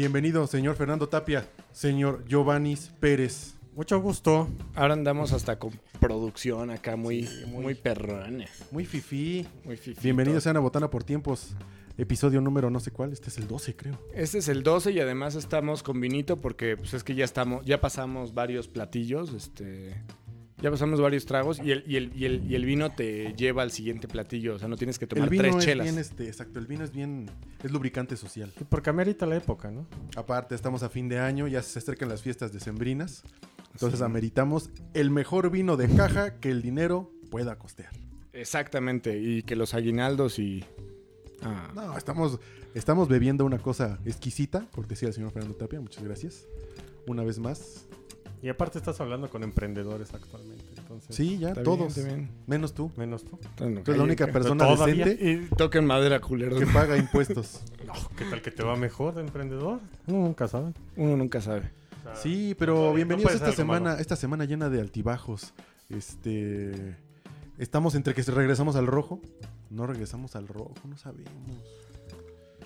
Bienvenido, señor Fernando Tapia, señor Giovanni Pérez. Mucho gusto. Ahora andamos hasta con producción acá muy, muy, perrona. Muy fifí. Muy fifito. Bienvenidos sean a Botana por Tiempos. Episodio número no sé cuál, este es el 12 creo. Este es el 12 y además estamos con vinito porque pues es que ya estamos, ya pasamos varios platillos, este, ya pasamos varios tragos y el, y el, y el, y el vino te lleva al siguiente platillo, o sea, no tienes que tomar el vino tres es chelas. bien, este, exacto, el vino es bien, es lubricante social. Y porque amerita la época, ¿no? Aparte, estamos a fin de año, ya se acercan las fiestas decembrinas. Entonces ameritamos el mejor vino de caja que el dinero pueda costear. Exactamente, y que los aguinaldos y... Ah. No, estamos, estamos bebiendo una cosa exquisita, cortesía del señor Fernando Tapia, muchas gracias. Una vez más. Y aparte estás hablando con emprendedores actualmente. Entonces, Sí, ya, bien, todos. bien. Menos tú. Menos tú. Entonces, Tú eres la única que- persona todavía. decente Y toquen madera, culeros. que paga impuestos. No, ¿qué tal que te va mejor de emprendedor? Uno nunca sabe. Uno nunca sabe. O sea, Sí, pero bienvenidos no esta semana, malo. esta semana llena de altibajos. Este estamos entre que regresamos al rojo, no regresamos al rojo, no sabemos.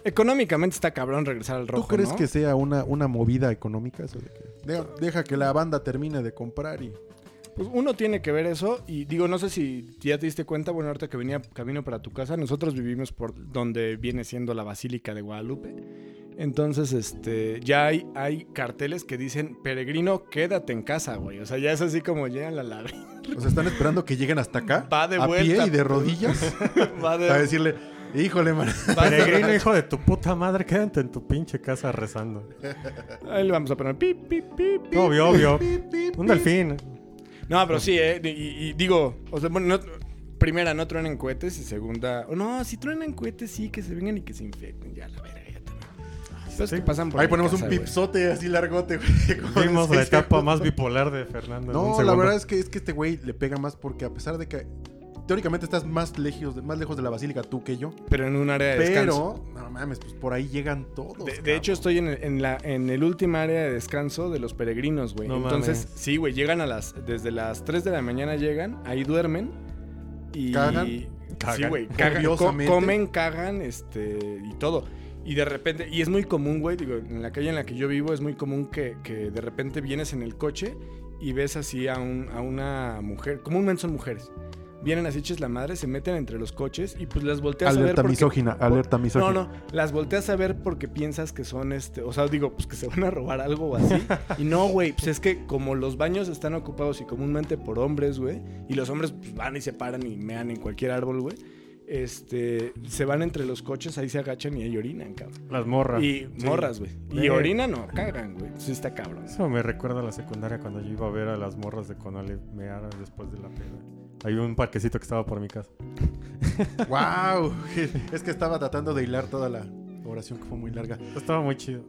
Económicamente está cabrón regresar al rojo, ¿Tú crees ¿no? que sea una, una movida económica eso de que deja, deja que la banda termine de comprar y Pues uno tiene que ver eso y digo, no sé si ya te diste cuenta, bueno, ahorita que venía camino para tu casa, nosotros vivimos por donde viene siendo la Basílica de Guadalupe. Entonces, este, ya hay, hay carteles que dicen, peregrino, quédate en casa, güey. O sea, ya es así como llegan la la o sea, están esperando que lleguen hasta acá Va de a vuelta. pie y de rodillas Va de- a decirle, "Híjole, man, Peregrino, hijo de tu puta madre, quédate en tu pinche casa rezando. Ahí le vamos a poner pip, pip, pip, pip. Obvio, obvio. Un delfín. No, pero sí, ¿eh? Y, y digo, o sea, bueno, no- primera, no truenen cohetes y segunda, no, si truenan cohetes, sí, que se vengan y que se infecten. Ya, la verga, ya también. Pero es sí. que pasan por Ahí ponemos casa, un güey. pipsote así largote, güey. Vimos la etapa más bipolar de Fernando. No, la verdad es que es que este güey le pega más porque a pesar de que teóricamente estás más lejos, más lejos de la basílica tú que yo, Pero en un área de descanso. pero no mames, pues por ahí llegan todos. De, hecho, estoy en el, en la, en el último área de descanso de los peregrinos, güey. No Entonces, mames. sí, güey, llegan a las. Desde las 3 de la mañana llegan, ahí duermen. Y. Cagan. Sí, güey, cagan, co- comen, cagan, este. Y todo. Y de repente. Y es muy común, güey, digo, en la calle en la que yo vivo es muy común que, que de repente vienes en el coche y ves así a, un, a una mujer. Comúnmente son mujeres. Vienen así hechas la madre, se meten entre los coches y pues las volteas a ver. alerta porque- misógina, alerta misógina. no, no, las volteas a ver porque piensas que son este, o sea, digo, pues que se van a robar algo o así. y no, güey, pues es que como los baños están ocupados y comúnmente por hombres, güey, y los hombres pues, van y se paran y mean en cualquier árbol, güey. Este, se van entre los coches, ahí se agachan y ahí orinan, cabrón. Las morras. Y Sí. morras, güey. Y Eh. orinan no, cagan, güey. Sí está cabrón. Eso me recuerda a la secundaria cuando yo iba a ver a las morras de Conale mear después de la peda. Hay un parquecito que estaba por mi casa. wow, es que estaba tratando de hilar toda la oración que fue muy larga. Estaba muy chido.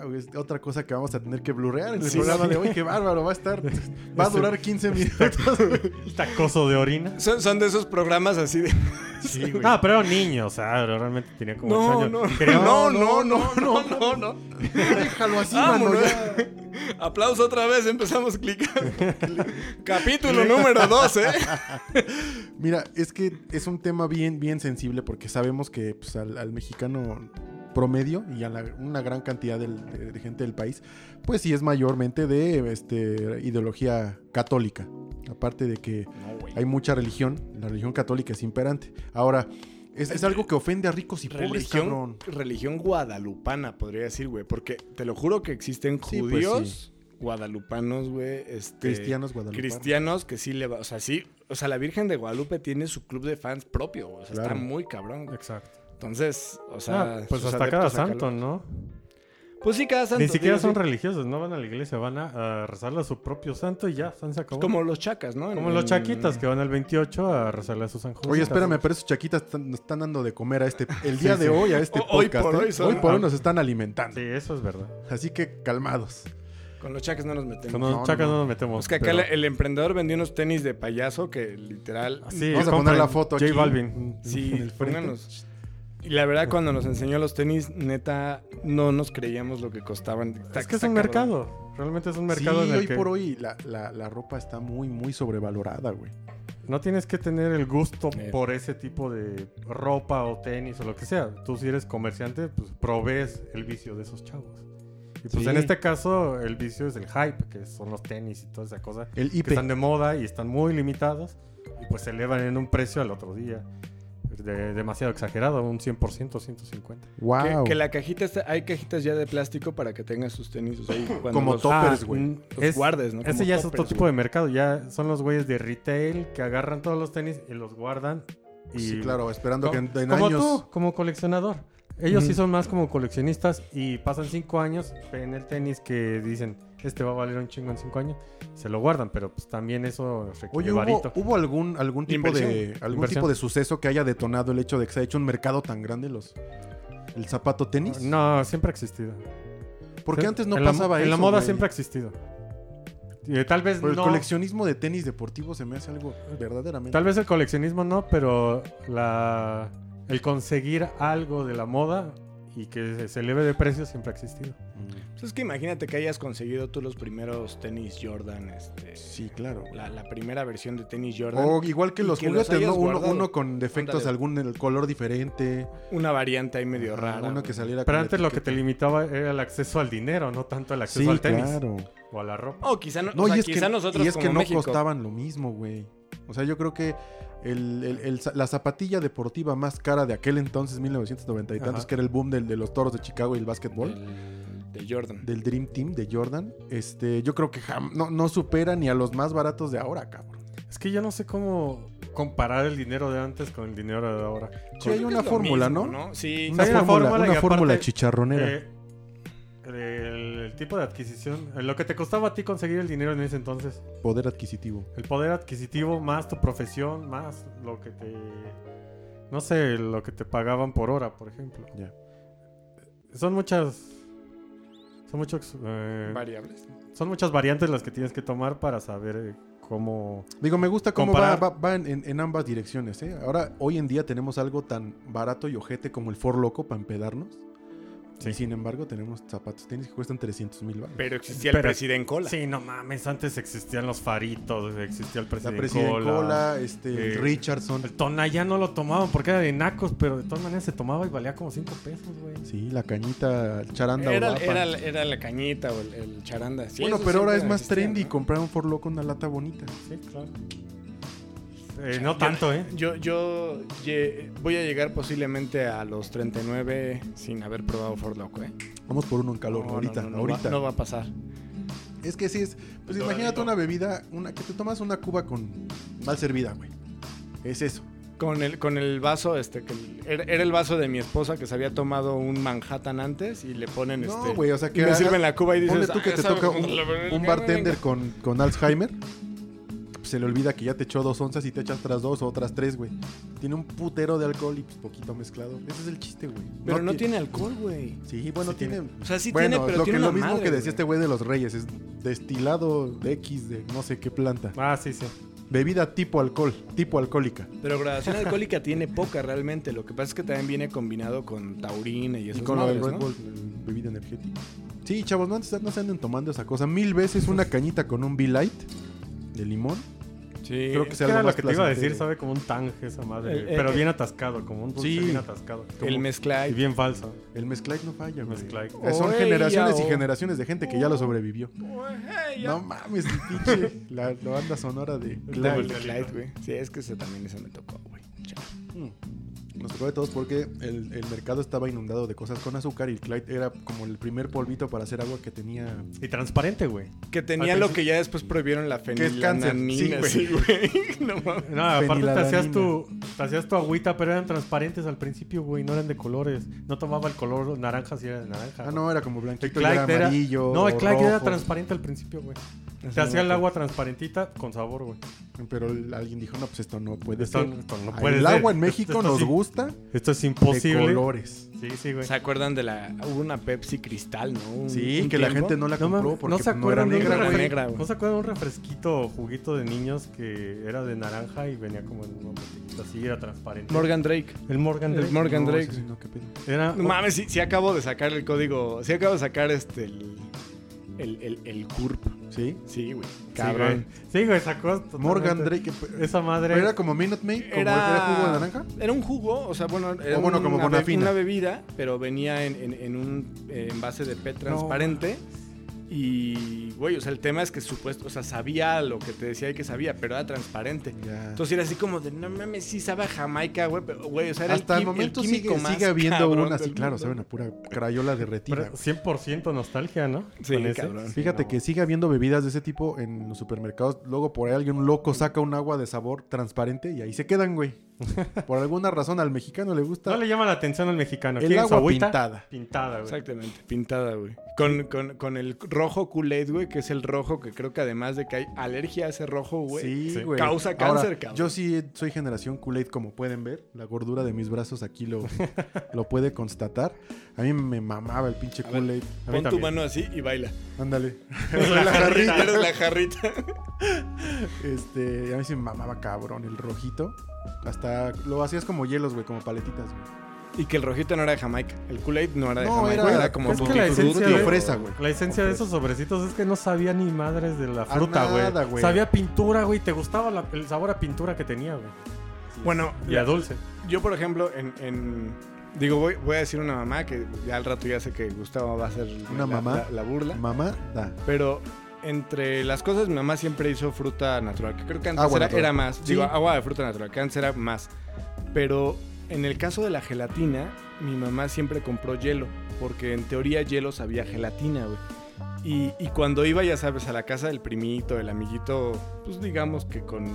Wow, es otra cosa que vamos a tener que blurrear en el Sí, programa sí. de hoy. Qué bárbaro, va a estar. Va a Este- durar 15 minutos. Tacoso de orina. Son, son de esos programas así de... Sí, güey. Ah, pero era un niño, o sea, realmente tenía como No, 8 años. no, no, no, no, no, no, no. Déjalo así, mano. Vámonos. ya. Aplauso otra vez, empezamos clic. Capítulo número 12. Mira, es que es un tema bien, bien sensible porque sabemos que pues, al, al mexicano promedio y a la- una gran cantidad del- de, de gente del país, pues sí es mayormente de este, ideología católica. Aparte de que No, hay mucha religión, la religión católica es imperante. Ahora, es, es algo que ofende a ricos y pobres, Religión, cabrón. religión guadalupana, podría decir, güey. Porque te lo juro que existen Sí, pues, judíos guadalupanos, güey. Este, Cristianos guadalupanos. Cristianos que sí le va. O sea, sí. O sea, la Virgen de Guadalupe tiene su club de fans propio, güey. O sea, Claro. está muy cabrón. güey. Exacto. Entonces, o sea. Ah, pues hasta cada santo, ¿no? Pues sí, cada santo. Ni siquiera digo, son sí. religiosos, no van a la iglesia, van a, a rezarle a su propio santo y ya, se acabó. Como los chacas, ¿no? Como En- los chaquitas que van el 28 a rezarle a sus San José. Oye, espérame, pero esos chaquitas están- nos están dando de comer a este, el día de hoy a este O- hoy podcast. por ¿eh? hoy son- hoy por hoy nos están alimentando. Sí, eso es verdad. Así que calmados. Con los chacas no nos metemos. Con los no, chacas no. no nos metemos. Es que acá pero- el, emprendedor vendió unos tenis de payaso que literal. Sí, Vamos a poner la foto J aquí. Balvin. Sí, pónganos. Y la verdad, cuando nos enseñó los tenis, neta, no nos creíamos lo que costaban. Está- Es que es un cabrón. mercado. Realmente es un mercado sí, en el hoy que por hoy la, la- la ropa está muy, muy sobrevalorada, güey. no tienes que tener el gusto Eh. por ese tipo de ropa o tenis o lo que sea. Tú si eres comerciante, pues provees el vicio de esos chavos. Y pues Sí. en este caso, el vicio es el hype, que son los tenis y toda esa cosa. El Que IP. están de moda y están muy limitados. Y pues se elevan en un precio al otro día. De- demasiado exagerado, un 100%, 150. Wow. Que, que la cajita está, hay cajitas ya de plástico para que tengas sus tenis. o sea, Como los- toppers, Ah, güey. mm, los es- guardes, ¿no? Ese Como ya es otro tipo de mercado. Ya son los güeyes de retail que agarran todos los tenis y los guardan. Y Sí, claro, esperando que en, en como años. tú, como coleccionador. Ellos sí son más como coleccionistas y pasan cinco años en el tenis que dicen, este va a valer un chingo en cinco años. Se lo guardan, pero pues también eso requiere Oye, ¿hubo, varito. hubo algún, algún tipo de algún Inversión. tipo de suceso que haya detonado el hecho de que se ha hecho un mercado tan grande los el zapato tenis? No, siempre ha existido. Porque Sí, antes no en la- pasaba eso. En la moda güey. siempre ha existido. Y tal vez Pero el no. coleccionismo de tenis deportivos se me hace algo verdaderamente. Tal vez el coleccionismo no, pero la el conseguir algo de la moda y que se- eleve de precio siempre ha existido. Mm, Pues es que imagínate que hayas conseguido tú los primeros tenis Jordan, este, Sí, claro. la, la primera versión de tenis Jordan. O igual que los que los juguetes, Uno, con defectos, Ándale. algún el color diferente. Una variante ahí medio rara. Uno que saliera Pero con antes lo que te limitaba era el acceso al dinero, no tanto el acceso Sí, al tenis claro. o a la ropa. O quizá no, No, o sea, y es quizá que, nosotros y es que no México. costaban lo mismo, güey. O sea, yo creo que el- el- la zapatilla deportiva más cara de aquel entonces, 1990 y tantos, Ajá. que era el boom del- de los toros de Chicago y el básquetbol, El- de Jordan. del Dream Team de Jordan, este, yo creo que jam- no, no supera ni a los más baratos de ahora, cabrón. Es que yo no sé cómo comparar el dinero de antes con el dinero de ahora. Sí, hay una fórmula, mismo, ¿no? Sí. Una hay una fórmula, una fórmula aparte, chicharronera. Eh, el, el tipo de adquisición, eh, lo que te costaba a ti conseguir el dinero en ese entonces, Poder adquisitivo. el poder adquisitivo más tu profesión, más lo que te, no sé, lo que te pagaban por hora, por ejemplo. Ya. Son muchas, son muchos, eh, Variables. son muchas variantes las que tienes que tomar para saber eh, cómo. Digo, me gusta cómo va, Comparar. va- va en, en- en ambas direcciones, ¿eh? Ahora, hoy en día tenemos algo tan barato y ojete como el For Loco para empedarnos. Sí. Y sin embargo, tenemos zapatos tenis que cuestan 300 mil baros. Pero existía el Pero- presidente cola. Sí, no mames, antes existían los faritos, existía el presidente President Cola. Cola, este, eh, Richardson. El Tonayán no lo tomaban porque era de nacos, pero de todas maneras se tomaba y valía como 5 pesos, güey. Sí, la cañita, el charanda Era, guapa. era, era la cañita o el, el charanda. Sí, bueno, pero ahora es más existía, trendy ¿no? comprar un una lata bonita. Sí, claro. Eh, no tanto, ¿eh? Yo, yo voy a llegar posiblemente a los 39 sin haber probado Ford Loco, ¿eh? Vamos por uno en calor, No, ahorita, no, no, no ahorita. va, no va a pasar. Es que sí es. Pues imagínate una bebida, una que te tomas una cuba con mal servida, güey. Es eso. Con el, con el vaso, este, que el- era, era el vaso de mi esposa que se había tomado un Manhattan antes y le ponen este. No, güey, o sea y que. me ah, sirven la cuba y dices. Ponle tú que "Ah, te toca un, un bartender venga". con, con Alzheimer. Se le olvida que ya te echó dos onzas y te echas otras dos o otras tres, güey. Tiene un putero de alcohol y pues poquito mezclado. Ese es el chiste, güey. Pero no ti- tiene alcohol, güey. Sí, bueno, Sí tiene. tiene. O sea, sí bueno, tiene, pero lo, tiene que, una lo mismo madre, que decía este güey de los reyes. Es destilado de X de no sé qué planta. Ah, sí, sí. Bebida tipo alcohol, tipo alcohólica. Pero gradación alcohólica tiene poca realmente. Lo que pasa es que también viene combinado con taurina y Y esas con lo del madres, Red ¿no? Bull, el bebida energética. Sí, chavos, no, se- no se anden tomando esa cosa. Mil veces una cañita con un Light de limón. Sí. Creo que Es sea algo era lo que te iba a decir, sabe como un tang esa madre. El- el- pero el- bien atascado, como un dulce Sí. bien atascado. El Como- mezcla y bien falso. El mezclite no falla, güey. Eh, Son generaciones y ya, oh. generaciones de gente que ya lo sobrevivió. No mames, el pinche. La, la banda sonora de Clyde. Güey. Sí, es que ese también ese me tocó, güey. Chale. Mm. Nos tocó de todos porque el, el mercado estaba inundado de cosas con azúcar y el Clyde era como el primer polvito para hacer agua que tenía. Y transparente, güey. Que tenía lo que ya después prohibieron la Que es sí, Sí, güey. No mames. No, aparte te hacías, Fenilalanina. tu, te hacías tu agüita, pero eran transparentes al principio, güey. No eran de colores. No tomaba el color naranja si era de naranja. Ah, no, era como El blanquito y Clyde era era- amarillo. No, el Clyde era transparente al principio, güey. Te hacía el agua transparentita con sabor, güey. Pero el- alguien dijo, no, pues esto no puede Esto, ser. esto no puede el ser. agua en Esto- México esto nos sí- gusta Esto es de imposible. colores. Sí, sí, güey. ¿Se acuerdan de la... Hubo una Pepsi Cristal, ¿no? Un- Sí, un que la tiempo. gente no la compró mames, porque ¿no no, se era acuerdan de un negra, güey. negra, güey. ¿No se acuerdan de un refresquito, juguito de niños que era de naranja y venía como en una botellita así, era transparente? Morgan Drake. El Morgan El Drake. Morgan No, Drake. ese sí, no, qué pedo. Era, No mames, sí, sí acabo de sacar el código. Sí acabo de sacar este... El, el, el, el CURP. ¿Sí? Sí, güey. Sí, Cabrón. güey. Sí, güey, sacó. totalmente Morgan Drake. Esa madre. ¿Pero era como Minute Maid? ¿Como Era... era jugo de naranja? Era un jugo, o sea, bueno, era bueno, como una, be- Bonafina. una bebida, pero venía en, en- en un eh, envase de PET transparente. Y, güey, o sea, el tema es que supuesto, o sea, sabía lo que te decía y que sabía, pero era transparente. Ya. Entonces era así como de, no mames, sí sabe a Jamaica, güey, pero, güey, o sea, era Hasta el, el, momento químico sigue, más sigue habiendo una así, del claro, mundo. saben a pura crayola derretida. Pero güey. 100% nostalgia, ¿no? Sí, cabrón. Fíjate que sigue habiendo bebidas de ese tipo en los supermercados. Luego por ahí alguien loco saca un agua de sabor transparente y ahí se quedan, güey. Por alguna razón al mexicano le gusta No le llama la atención al mexicano. el ¿Quiere su agua pintada. Pintada, güey. Exactamente, pintada, güey. Con, con, con el rojo Kool-Aid, güey, que es el rojo que creo que además de que hay alergia a ese rojo, güey. Sí, Sí. güey. Causa Ahora, cáncer, cabrón. Yo sí soy generación Kool-Aid, como pueden ver. La gordura de mis brazos aquí lo, lo puede constatar. A mí me mamaba el pinche. Kool-Aid. Pon tu mano así y baila. Ándale. La la jarrita. Eres la jarrita. Este, a mí sí me mamaba cabrón el rojito. Hasta lo hacías como hielos, güey, como paletitas, güey. Y que el rojito no era de Jamaica. El Kool-Aid no era de No, Jamaica. era- Era, como es que la esencia de- fresa, güey. La esencia de esos sobrecitos es que no sabía ni madres de la fruta, güey. Sabía pintura, güey. Te gustaba la- el sabor a pintura que tenía, güey. Bueno, Y a dulce. yo por ejemplo, en... en- digo, voy, voy a decir una mamá que ya al rato ya sé que Gustavo va a hacer ¿Una la, mamá? la- la burla. Mamá, da. Pero entre las cosas, mi mamá siempre hizo fruta natural. Que creo que antes era, era más. Sí. Digo, agua de fruta natural, que antes era más. Pero en el caso de la gelatina, mi mamá siempre compró hielo. Porque en teoría hielo sabía gelatina, güey. Y, y cuando iba, ya sabes, a la casa del primito, del amiguito, pues digamos que con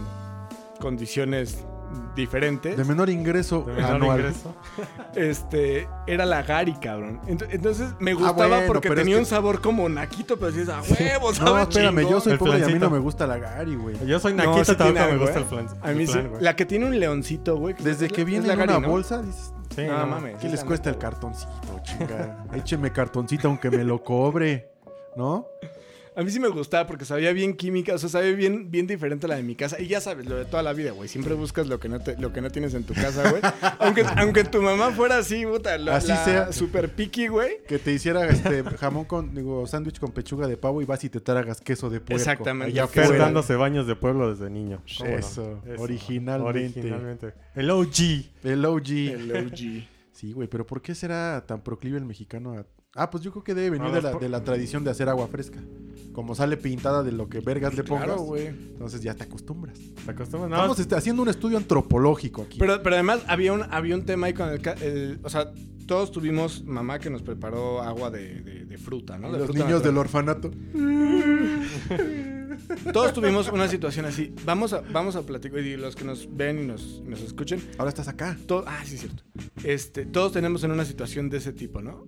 condiciones diferentes. De menor ingreso De menor anual. ingreso. Este, era la Gary, cabrón. Ent- Entonces me gustaba Ah, bueno, porque es tenía que- un sabor como naquito, pero decías, a huevo, No, sabe espérame, yo chingón". soy El pobre y a mí no me gusta la Gary, güey. Yo soy No, naquito, sí tiene tampoco me gusta ¿eh? el flan. A mí sí. güey. La que tiene un leoncito, güey. Desde es que viene la en Gary, una ¿no? bolsa, dices, Sí, No, no, mames. ¿qué sí les cuesta el cartoncito, chinga? Écheme cartoncito aunque me lo cobre, ¿no? A mí sí me gustaba porque sabía bien química, o sea, sabía bien, bien diferente a la de mi casa. Y ya sabes, lo de toda la vida, güey. Siempre buscas lo que no, te- lo que no tienes en tu casa, güey. aunque, aunque tu mamá fuera así, puta, la, Así la sea. super picky, güey. Que te hiciera este jamón con, digo, sándwich con pechuga de pavo y vas y te tragas queso de puerco. Exactamente. Allá Fer dándose baños de pueblo desde niño. ¿Cómo no? Eso, originalmente. Originalmente. El OG. El OG. El OG. Sí, güey, pero ¿por qué será tan proclive el mexicano a... Ah, pues yo creo que debe venir de, la, de la tradición de hacer agua fresca. Como sale pintada de lo que vergas le pongas, Claro, güey. entonces ya te acostumbras. ¿Te acostumbras? No, Estamos este, haciendo un estudio antropológico aquí. Pero, pero además había un, había un tema ahí con el, O sea, todos tuvimos mamá que nos preparó agua de, de- de fruta, ¿no? De Los fruta niños del orfanato. Todos tuvimos una situación así. Vamos a, vamos a platicar. Y los que nos ven y nos, nos escuchen. Ahora estás acá. to- ah, sí, es cierto. Este, todos tenemos en una situación de ese tipo, ¿no?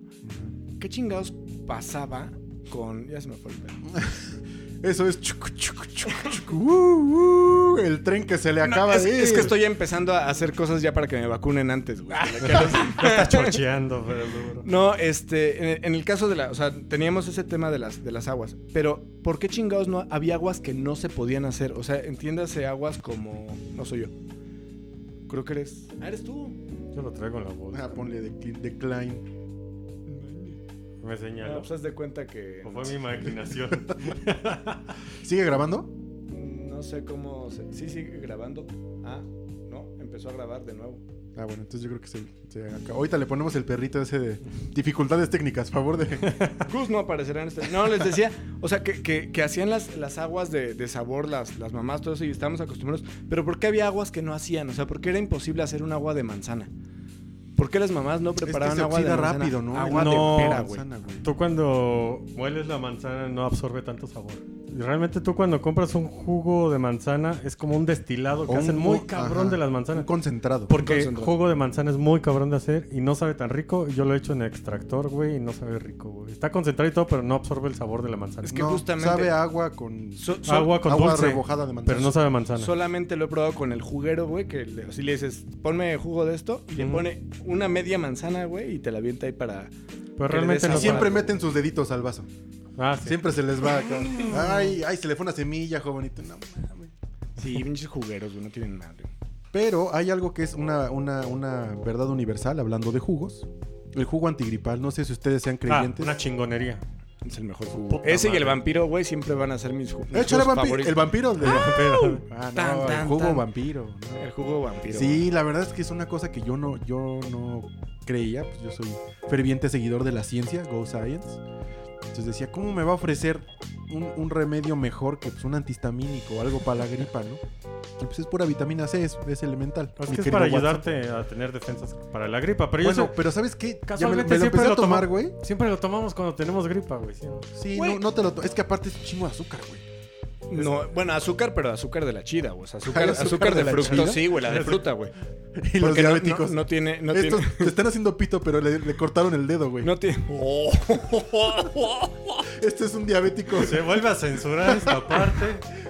¿Qué chingados pasaba con. Ya se me fue el pedo. Eso es chucu, chucu, chucu, chucu, uh, uh, el tren que se le No, acaba es, de ir. es que estoy empezando a hacer cosas ya para que me vacunen antes, güey. está chocheando, pero duro. No, este, en, en el caso de la, o sea, teníamos ese tema de las, de las aguas, pero ¿por qué chingados no había aguas que no se podían hacer? O sea, entiéndase aguas como, no soy yo. Creo que eres, ah, eres tú. Yo lo traigo en la bolsa. Ah, ponle decli- decline. Me señaló. No, pues haz de cuenta que O fue mi imaginación. ¿Sigue grabando? no sé cómo, se- sí sigue grabando. Ah, no, empezó a grabar de nuevo. Ah, bueno, entonces yo creo que se, se acaba. Ahorita le ponemos el perrito ese de dificultades técnicas, favor de... Gus no aparecerá en este. No, les decía, o sea, que, que- que hacían las, las aguas de, de sabor, las, las mamás, todo eso, y estábamos acostumbrados. Pero ¿por qué había aguas que no hacían? O sea, ¿por qué era imposible hacer un agua de manzana? ¿Por qué las mamás no preparaban se agua de manzana? rápido, ¿no? Agua No. de pera, güey. Manzana, güey. Tú cuando mueles la manzana no absorbe tanto sabor. Y realmente tú cuando compras un jugo de manzana es como un destilado que O un hacen muy cabrón ajá, de las Un manzanas. concentrado. Porque concentrado. jugo de manzana es muy cabrón de hacer y no sabe tan rico. Yo lo he hecho en extractor, güey, y no sabe rico, güey. Está concentrado y todo, pero no absorbe el sabor de la manzana. Es que No, justamente- Sabe a agua con... So- so- Agua con agua dulce, rebojada de manzana. pero no sabe a manzana. Solamente lo he probado con el juguero, güey, que le, así le dices, ponme jugo de esto, y le pone una media manzana, güey, y te la avienta ahí para... pero que realmente no siempre meten sus deditos al vaso. Ah, sí. Siempre se les va acá. Ay, ay, se le fue una semilla, jovenito. No mames. Sí, pinches jugueros, güey, no tienen madre. Pero hay algo que es una, una, una verdad universal, hablando de jugos. El jugo antigripal, no sé si ustedes sean Ah, creyentes. una chingonería. Es el mejor jugo. Puta Ese y el madre. vampiro, güey, siempre van a ser mis jugos. Échale vampi- el vampiro. de- Pero- Ah, no, Tan, el tan, jugo tan. vampiro. ¿no? El jugo vampiro. Sí, la verdad es que es una cosa que yo no, yo no creía. Pues yo soy ferviente seguidor de la ciencia, Go Science. Entonces decía, ¿cómo me va a ofrecer un, un remedio mejor que pues, un antihistamínico o algo para la gripa, no? Y pues es pura vitamina C, es, es elemental. Es mi que es para ayudarte a tener defensas para la gripa. Pero yo Bueno, sé- pero ¿sabes qué? Ya me, lo siempre empecé a tomar, tomo- güey. siempre lo tomamos cuando tenemos gripa, güey. ¿sí? No, no te lo Es que aparte es un chingo de azúcar, güey. No, bueno, azúcar, pero azúcar de la chida, güey. O sea, azúcar, ¿Hay azúcar, azúcar de, fruta. chida? Sí, güey, la de fruta, güey. Y los Porque diabéticos. No, no tiene. No Estos tiene. te están haciendo pito, pero le, le cortaron el dedo, güey. No tiene. Este es un diabético. Se vuelve a censurar esta parte.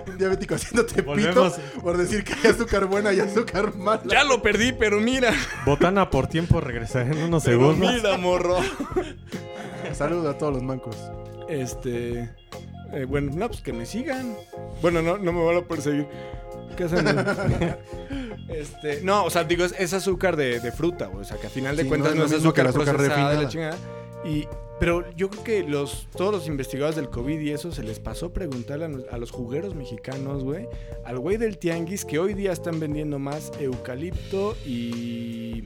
Un diabético haciéndote Volvemos. pito por decir que hay azúcar buena y azúcar mala. Ya lo perdí, pero mira. Botana por tiempo, regresaré en unos Pero segundos. mira, morro. Saludos a todos los mancos. Este. Eh, bueno, no, pues que me sigan. Bueno, no, no me van a perseguir. ¿Qué hacen? este, no, o sea, digo, es, es azúcar de, de fruta, güey. O sea, que a final de Sí, cuentas no no, es es mismo que azúcar, azúcar procesada de la chingada. Y, pero yo creo que los, todos los investigadores del COVID y eso se les pasó preguntarle a, a los jugueros mexicanos, güey, al güey del tianguis que hoy día están vendiendo más eucalipto y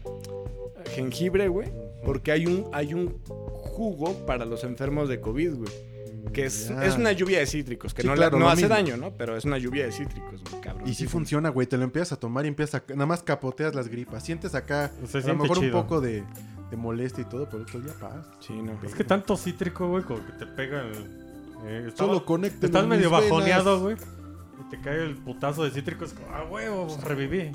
jengibre, güey. Porque hay un, hay un jugo para los enfermos de COVID, güey. Que es, es una lluvia de cítricos, que Sí, no, claro, no lo hace mismo. daño, ¿no? Pero es una lluvia de cítricos, güey, cabrón. Y sí funciona, güey. Te lo empiezas a tomar y empiezas a... Nada más capoteas las gripas. Sientes acá Se a lo mejor un poco de, de molestia y todo, pero otro día paz. Sí, no. Es que tanto cítrico, güey, como que te pega el... eh, estaba- Solo conecta. Estás medio bajoneado, güey. Y te cae el putazo de cítrico. Es como, ah, huevo, reviví.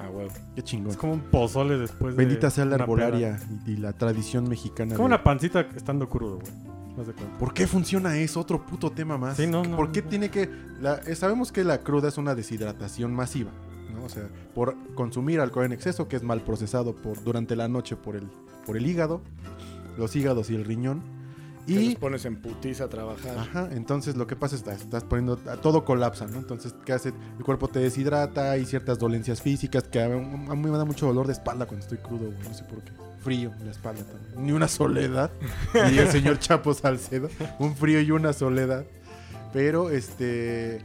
Ah, güey. Qué chingón. Es como un pozole después de Bendita sea la arbolaria y, y la tradición mexicana. peda. Como de- una pancita estando crudo, güey. Haz de cuenta. ¿Por qué funciona eso? Otro puto tema más. Sí, no, no, ¿Por qué no. tiene que...? la- eh, sabemos que la cruda es una deshidratación masiva, ¿no? O sea, por consumir alcohol en exceso, que es mal procesado por, durante la noche por el, por el hígado, los hígados y el riñón. Y los pones en putiza a trabajar. Ajá, entonces lo que pasa es que estás poniendo... Todo colapsa, ¿no? Entonces, ¿qué hace? El cuerpo te deshidrata, hay ciertas dolencias físicas que a, a mí me da mucho dolor de espalda cuando estoy crudo, güey. No sé por qué. Frío, la espalda también. Ni una soledad. Y el señor Chapo Salcedo. Un frío y una soledad. Pero, este...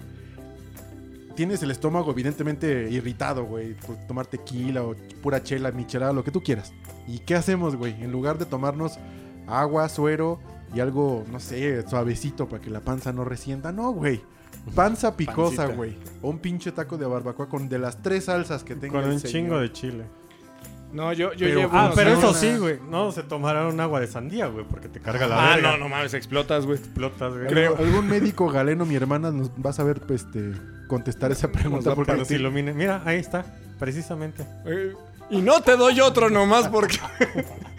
Tienes el estómago evidentemente irritado, güey, por tomar tequila o pura chela, michelada, lo que tú quieras. ¿Y qué hacemos, güey? En lugar de tomarnos agua, suero y algo, no sé, suavecito para que la panza no resienta, no, güey. Panza picosa, güey. O un pinche taco de barbacoa con de las tres salsas que tenga Con el un señor. chingo de chile. No, yo, yo Pero- llevo. Ah, pero eso sí, güey. No se tomarán un agua de sandía, güey, porque te carga la Ah, verga. no, no mames, explotas, güey. Explotas, güey. Creo. Algún médico galeno, mi hermana, nos va a saber este, contestar esa pregunta. Porque que se ilumine. Mira, ahí está. Precisamente. Eh, Y no te doy otro nomás porque.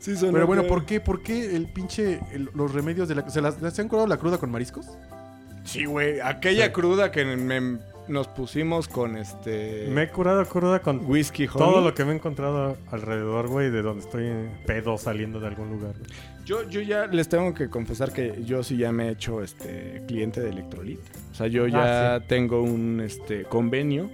sí, sonó Pero bueno. ¿por qué, por qué el pinche, el- los remedios de la... ¿Se, las, ¿Se han curado la cruda con mariscos? Sí, güey. Aquella Sí. cruda que me- nos pusimos con este. Me he curado cruda con Whisky, honey. todo lo que me he encontrado alrededor, güey, de donde estoy pedo saliendo de algún lugar. Yo, yo ya les tengo que confesar que yo sí ya me he hecho este cliente de Electrolit. O sea, yo ya Ah, tengo un este convenio.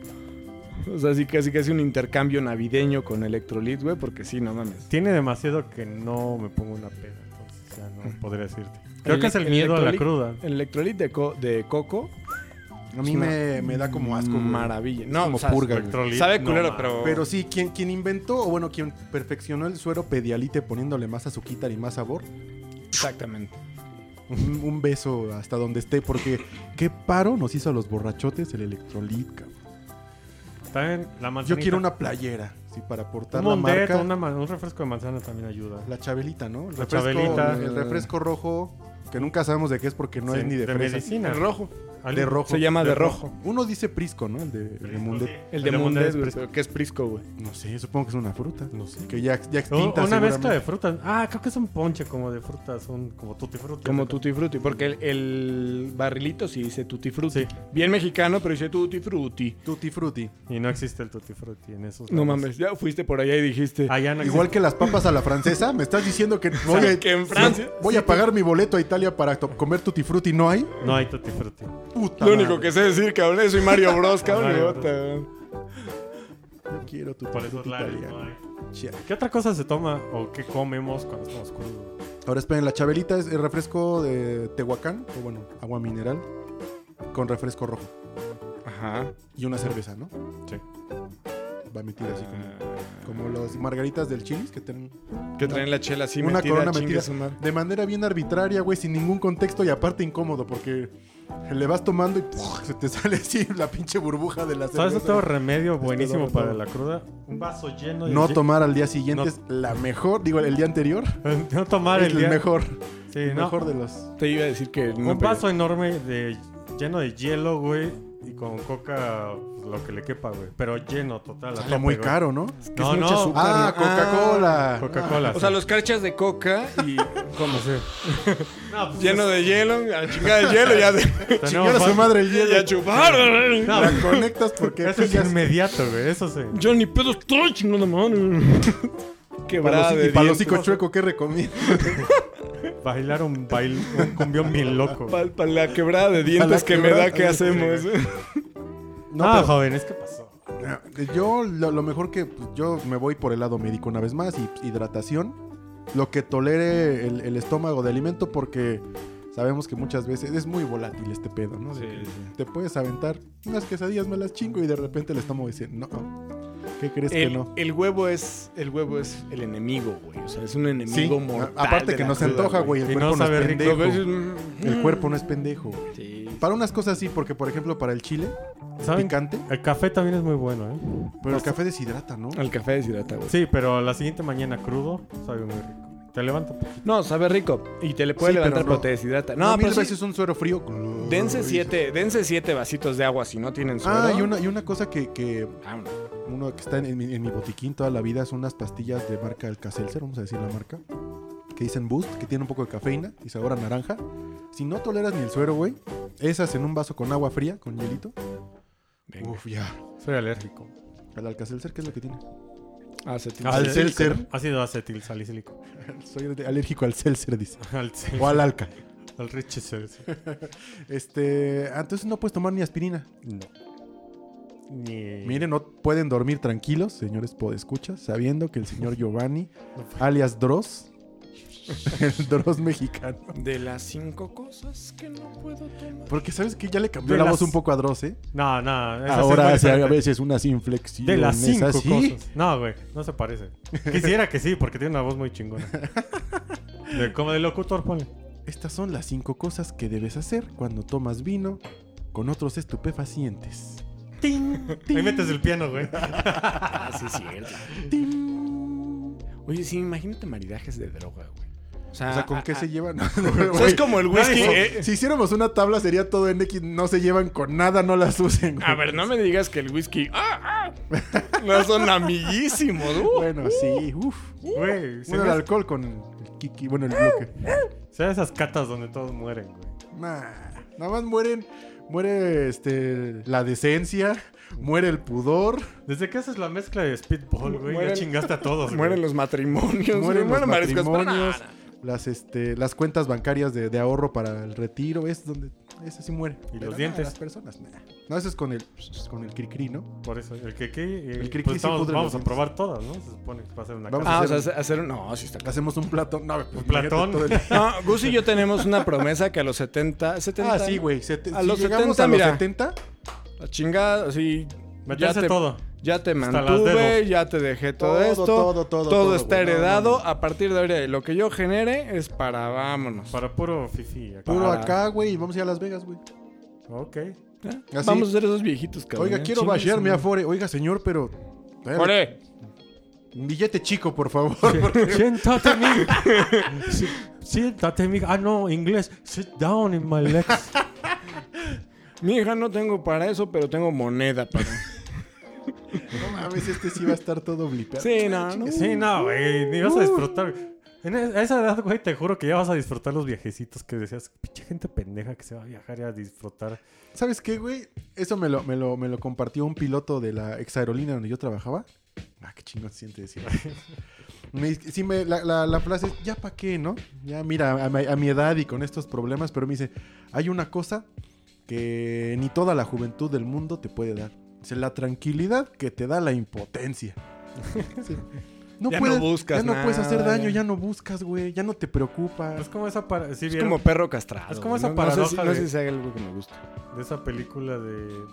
O sea, sí casi casi un intercambio navideño con Electrolit, güey, porque sí, no mames. Tiene demasiado que no me pongo una peda, entonces ya no podría decirte. Creo El- que es el miedo a la cruda. El Electrolit de, co- de coco. A mí una me, me da como asco. Maravilla. No, como o sea, purga, Sabe culero, pero. Pero sí, quien, quien inventó, o bueno, quien perfeccionó el suero pedialite poniéndole más azuquitar y más sabor, Exactamente. un, un beso hasta donde esté, porque qué paro nos hizo a los borrachotes el electrolit, cabrón. También la manzanita. Yo quiero una playera, sí, para portar un la marca. una un refresco de manzana también ayuda. La chabelita, ¿no? El La refresco, chabelita. El refresco rojo, que nunca sabemos de qué es porque no Sí, es ni de, de fresa. medicina. El rojo. De rojo. Se llama de, De rojo. Uno dice prisco, ¿no? El de, el de Mundet. El de Mundet, güey. Prisco. pero ¿Qué es Prisco, güey? No sé, supongo que es una fruta. No sé. Que ya, ya O- extinta. una mezcla de frutas. Ah, creo que es un ponche como de frutas, un como tutti frutti. Como Tutti Frutti. Porque el, el barrilito sí dice Tutti Frutti. Sí. Bien mexicano, pero dice Tutti Frutti. Tutti frutti. Y no existe el tutti frutti en esos. No lados. mames, ya fuiste por allá y dijiste. Ah, ya no Igual que las papas a la francesa, ¿me estás diciendo que voy a, que en Francia- voy a pagar mi boleto a Italia para comer tutti frutti? ¿No hay? No hay tutti frutti. Puta Lo único madre. que sé decir, cabrón, es soy Mario Bros, cabrón. Y. Yo quiero tu eso italiano. Chia. ¿Qué otra cosa se toma o qué comemos cuando estamos crudos? Ahora esperen, la chabelita es el refresco de Tehuacán, o bueno, agua mineral, con refresco rojo. Ajá. Y una cerveza, ¿no? Sí. Va metida así como, como los margaritas del chilis que tienen Que traen la chela así una metida, corona metida de manera bien arbitraria, güey, sin ningún contexto y aparte incómodo porque le vas tomando y ¡puf! se te sale así la pinche burbuja de la ¿Sabes cerveza. otro remedio buenísimo para la cruda? Un vaso lleno de... No tomar al día siguiente No. es la mejor, digo, el día anterior no tomar es el el día... mejor, Sí, el no. mejor de los. Te iba a decir que no un vaso enorme de lleno de hielo, güey, y con coca lo que le quepa, güey. Pero lleno, total. Sale muy güey. caro, ¿no? que No, es mucha no. azúcar, Ah, ¿no? Coca-Cola. Coca-Cola. O sea, los carchas de coca y ¿Cómo sé? no, pues, lleno de hielo, a la chingada de hielo ya de tenemos Chingar a su madre el hielo. ya chupar. No, La conectas porque eso es inmediato, güey. Eso sí. Yo ni pedo estoy chingando mano. Quebrada y para los hocico chueco, ¿qué recomiendas? Bailar un baile, un cumbión bien loco. Para la quebrada de dientes que me da, ¿qué hacemos? No, ah, pero- jóvenes, ¿qué pasó? Yo, lo, lo mejor que pues, yo me voy por el lado médico una vez más y pues, hidratación. Lo que tolere el, el estómago de alimento porque sabemos que muchas veces es muy volátil este pedo, ¿no? Sí. Te puedes aventar unas quesadillas, me las chingo y de repente el estómago dice, no, ¿qué crees que El, no? el huevo es el huevo es el enemigo, güey. O sea, es un enemigo Sí, mortal. aparte que no se cruda, antoja, güey. El cuerpo no no, sabe es pendejo. El cuerpo no es pendejo. Para unas cosas sí, porque por ejemplo para el chile ¿Saben? picante, El café también es muy bueno, ¿eh? pero el café deshidrata, ¿no? El café deshidrata, güey. Sí, pero la siguiente mañana crudo sabe muy rico. Te levanta. No, sabe rico. Y te le puede Sí, levantar, pero pero, no. te deshidrata. No, No, mil pero sí, veces un suero frío. dense siete, dense siete vasitos de agua si no tienen suero. Ah, y una, y una cosa que, que Vámonos. Uno que está en, en mi, en mi botiquín toda la vida son unas pastillas de marca Alka-Seltzer, vamos a decir la marca, que dicen Boost, que tienen un poco de cafeína y sabor a naranja. Si no toleras ni el suero, güey, esas en un vaso con agua fría, con hielito. Venga. Uf, ya. Soy alérgico. El Alka-Seltzer, ¿qué es lo que tiene? Te- Al seltzer. Ácido acetil salicílico. Soy alérgico al seltzer, dice. Al, seltzer. O al Alka. al Richie Seltzer. Este, ah, entonces no puedes tomar ni aspirina. No. Ni... Miren, no pueden dormir tranquilos, señores podescuchas, sabiendo que el señor Giovanni, alias Dross, el Dross mexicano. De las cinco cosas que no puedo tomar. Porque sabes que ya le cambió De la las- voz un poco a Dross, ¿eh? No, no. esa Ahora hace a veces unas inflexiones. De las cinco así. cosas. No, güey, no se parece. Quisiera que sí, porque tiene una voz muy chingona. De, como de locutor, ponle. Estas son las cinco cosas que debes hacer cuando tomas vino con otros estupefacientes. Ahí metes el piano, güey. Ah, sí, es cierto. ¡Ting! Oye, sí, imagínate maridajes de droga, güey. O sea, O sea, ¿con a- qué a- se llevan? O sea, es como el whisky. Eh, Si hiciéramos una tabla sería todo en X, no se llevan con nada, no las usen. güey. A ver, no me digas que el whisky. ¡Ah, ah! No son amiguísimos. uh. Bueno, sí, uff. Güey, se Bueno, el alcohol con el kiki, bueno, el bloque. sea esas catas donde todos mueren, güey. Nah, nada más mueren, muere este, la decencia, muere el pudor, Desde que haces la mezcla de Speedball, güey, Mueren- ya chingaste a todos, güey. Mueren los matrimonios. mueren güey, los matrimonios, las, este, las cuentas bancarias de, de ahorro para el retiro, es donde ese sí muere. ¿Y Pero los dientes? las personas, nah. No, eso es con el, con el cri-cri, ¿no? Por eso, el que que El cri-cri pues sí estamos- pudre vamos a probar todas, ¿no? Se supone que va a ser una Vamos casa. Ah, o hacer- sea, hacer un. No, sí está claro. Hacemos un platón. No, pues, Un platón. imagínate todo el- No, Gus y yo tenemos una promesa que a los 70. 70 Ah, sí, güey. sete- A si los llegamos 70, a los mira. 70, La chingada, así. Meterse te- todo. Ya te mantuve, ya te dejé todo, Todo, esto. todo, todo, todo, está heredado. no, no. A partir de ahora, lo que yo genere es para vámonos. Para puro fifi. acá. puro Para- acá, güey, y vamos a ir a Las Vegas, güey. Ok. ¿Ya? Así. Vamos a ser esos viejitos, cabrón. Oiga, ¿eh? quiero Chingue bashear su mi madre. afore. Oiga, señor, pero... tráigame ¡Ore! Un billete chico, por favor. Siéntate, mi. Si- Siéntate, mi. Ah, no, inglés. Sit down in my legs. Mi hija no tengo para eso, pero tengo moneda para. No mames, este sí va a estar todo blipeado. sí, no, no. Sí, no, güey. Ni vas a disfrutar. En e- a esa edad, güey, te juro que ya vas a disfrutar los viajecitos que decías. Pinche gente pendeja que se va a viajar y a disfrutar. ¿Sabes qué, güey? Eso me lo, me, lo, me lo compartió un piloto de la ex aerolínea donde yo trabajaba. Ah, qué chingón se siente decir. Me sí, me, la, la, la frase es, ya pa' qué, ¿no? Ya mira, a, mi- a mi edad y con estos problemas, pero me dice, hay una cosa que ni toda la juventud del mundo te puede dar. Dice, la tranquilidad que te da la impotencia. Sí. No Ya no puedes, buscas ya no puedes hacer daño, ya. ya no buscas, güey, ya no te preocupas. Es como esa para... ¿sí Es vieron? como perro castrado. Es como esa no, no sé si, paradoja no sé de- si sea algo que me gusta. de esa película de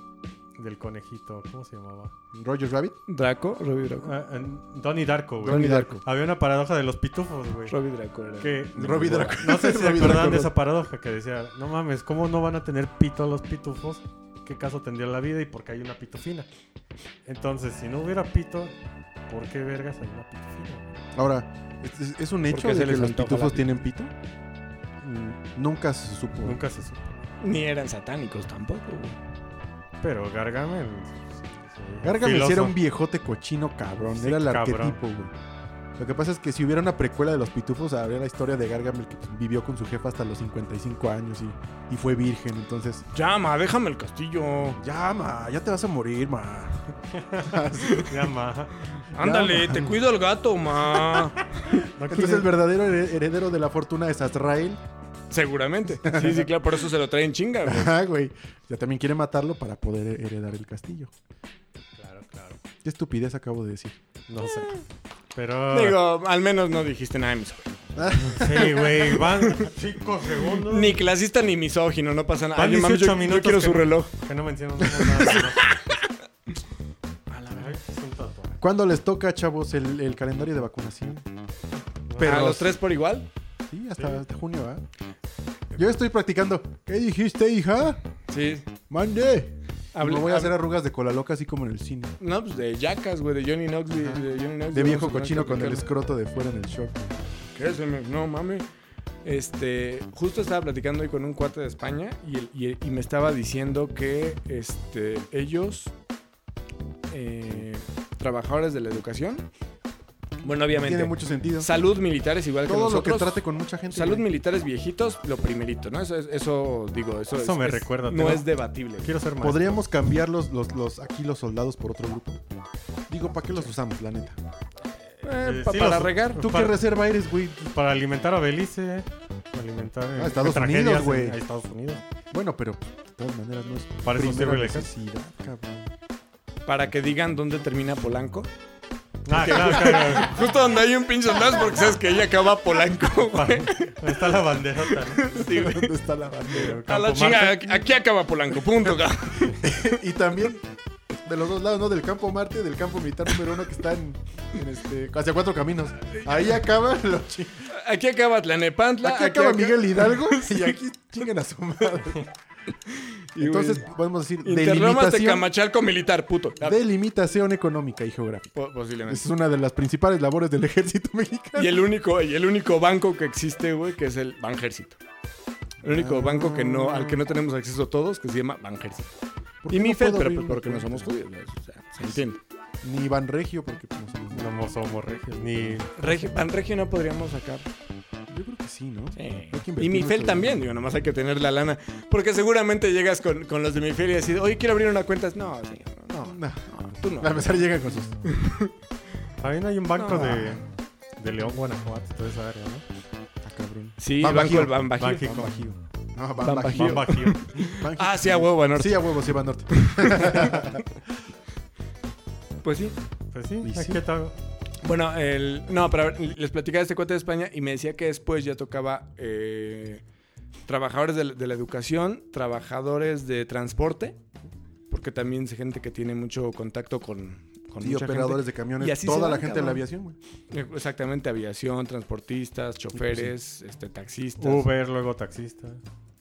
del conejito, ¿cómo se llamaba? Roger Rabbit. Draco, Robbie Draco. Ah, Donnie Darko, güey. Donnie Darko. Había una paradoja de los pitufos, güey. Robbie Draco era. Que Robbie Draco. No sé si se Robbie acuerdan Draco. de esa paradoja que decía, no mames, ¿cómo no van a tener pito los pitufos? ¿Qué caso tendría la vida y por qué hay una pitufina? Entonces, si no hubiera pito, ¿por qué vergas hay una pitufina? güey? Ahora, ¿es, un hecho Porque se de que les los antoja pitufos tienen pito? Mm, Nunca se supo. Nunca se supo. Ni eran satánicos tampoco, güey. Pero Gargamel... sí, sí, Gargamel sí era filoso. un viejote cochino cabrón. Sí, era el cabrón. arquetipo, güey. Lo que pasa es que si hubiera una precuela de los pitufos, habría la historia de Gargamel que vivió con su jefa hasta los 55 años y, y fue virgen. Entonces, Llama, déjame el castillo. ya, ma, ya te vas a morir, ma. Ya, ma. Ándale, ma. te cuido el gato, ma. Entonces, el verdadero here- heredero de la fortuna es Azrael. Seguramente. Sí, sí, claro, por eso se lo traen chinga, güey. Ajá, güey. Ya también quiere matarlo para poder heredar el castillo. Claro, claro. Qué estupidez acabo de decir. No sé. Pero... Digo, al menos no dijiste nada de misógino. Sí, güey, van 5 segundos. Ni clasista ni misógino, no pasa nada. Van Ay, mames, 18 yo, yo minutos quiero que su no- reloj. Que no mencionamos nada. Ay, es un tatuaje. ¿Cuándo les toca, chavos, el, el calendario de vacunación? ¿A Perros. los tres por igual? Sí, hasta, hasta junio, ¿ah? Yo estoy practicando. ¿Qué dijiste, hija? Sí. ¡Mande! Me voy a hacer arrugas de cola loca, así como en el cine. No, pues de Jackass, güey, de Johnny Knox. De, de Johnny Knox De viejo cochino con el escroto de fuera en el short. ¿Qué me- No mames. Este, justo estaba platicando hoy con un cuate de España y, el- y el- y me estaba diciendo que este, ellos, eh, trabajadores de la educación, bueno, obviamente, Tiene mucho sentido. salud militares igual que Todo lo que nosotros. trate con mucha gente. Salud güey. militares viejitos, lo primerito, ¿no? Eso, es- eso digo, eso, Eso es- me es- recuerda, No es debatible. Quiero ser más. Podríamos cambiar los, los, los- aquí los soldados por otro grupo. Digo, ¿para qué los usamos, la neta? Eh, Eh, pa- sí, para los- regar. ¿Tú Para- qué reserva eres, güey? Para alimentar a Belice, para alimentar Ah, eh, Estados Unidos, güey. a Estados Unidos. Bueno, pero de todas maneras no es Para eso primera sirve el ejército. necesidad, cabrón. Para que digan dónde termina Polanco. Ah, claro, claro. Justo donde hay un pinche soldado porque sabes que ahí acaba Polanco, güey. Está la banderota. ¿no? Sí, güey. ¿Dónde está la bandera? A la Campo chinga, Marte. aquí, acaba Polanco, punto. cabrón. y también de los dos lados, ¿no? Del campo Marte, del campo militar número uno que está en, en este, hacia cuatro caminos. Ahí acaba lo Aquí acaba Tlanepantla. Aquí acaba Miguel Hidalgo y aquí chingan a su madre. Entonces podemos decir Interlomas de Camachalco militar, puto. delimitación económica y geográfica. Po- Posiblemente. Esa es una de las principales labores del ejército mexicano. Y el único, y el único banco que existe, güey, que es el Banjército. El único Ah. banco que no, al que no tenemos acceso todos, que se llama Banjército. ¿Por Y no Mifel, puedo pero pues porque no somos judíos. ¿no? O sea, se entiende. Ni Van Regio, porque pues, no somos. No somos regios, ni... Regio, Banregio no podríamos sacar. Yo creo que sí, ¿no? Sí. Y Mifel también, digo, nomás hay que tener la lana. Porque seguramente llegas con, con los de Mifel y decís, oye, quiero abrir una cuenta. No, sí, no, no, no, tú no. A empezar llegan con sus. También hay un banco No. de, de León, Guanajuato, toda esa área, ¿no? Ah, cabrón. Sí, Ban Bajío. Ban Bajío. Bajío. Ban Bajío. No, Ban Ban Bajío. Bajío. Ban Bajío. Ah, sí, a huevo, a norte. Sí, a huevo, sí, Ban Norte. Pues sí. Pues sí, aquí está. Bueno, el, no, pero les platicaba de este cuate de España y me decía que después ya tocaba eh, trabajadores de, la- de la educación, trabajadores de transporte, porque también es gente que tiene mucho contacto con, con Sí, mucha operadores gente. de camiones. Y así toda la gente de la aviación, güey. Eh, Exactamente, aviación, transportistas, choferes, este, taxistas. Uber, luego taxista.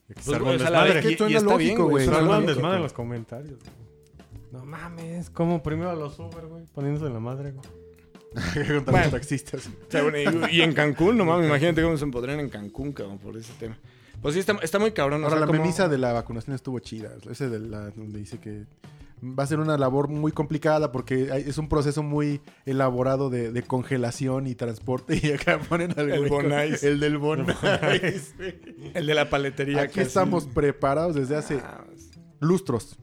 Y aquí se Pues, o sea, verdad que y- suena y lógico, güey. Desmadre en los comentarios. güey. No mames, como primero a los Uber, güey, poniéndose en la madre, güey. Contra Bueno. los taxistas. O sea, bueno, y, y en Cancún, no mames, imagínate cómo se empodran en Cancún, cabrón, por ese tema. Pues sí, está, está muy cabrón. o Ahora, sea, la como- premisa de la vacunación estuvo chida. Ese de la, donde dice que va a ser una labor muy complicada porque hay- es un proceso muy elaborado de, de congelación y transporte. Y acá ponen al El con- Bonais. El del Bonais. El de la paletería. Aquí que estamos preparados desde hace Ah, lustros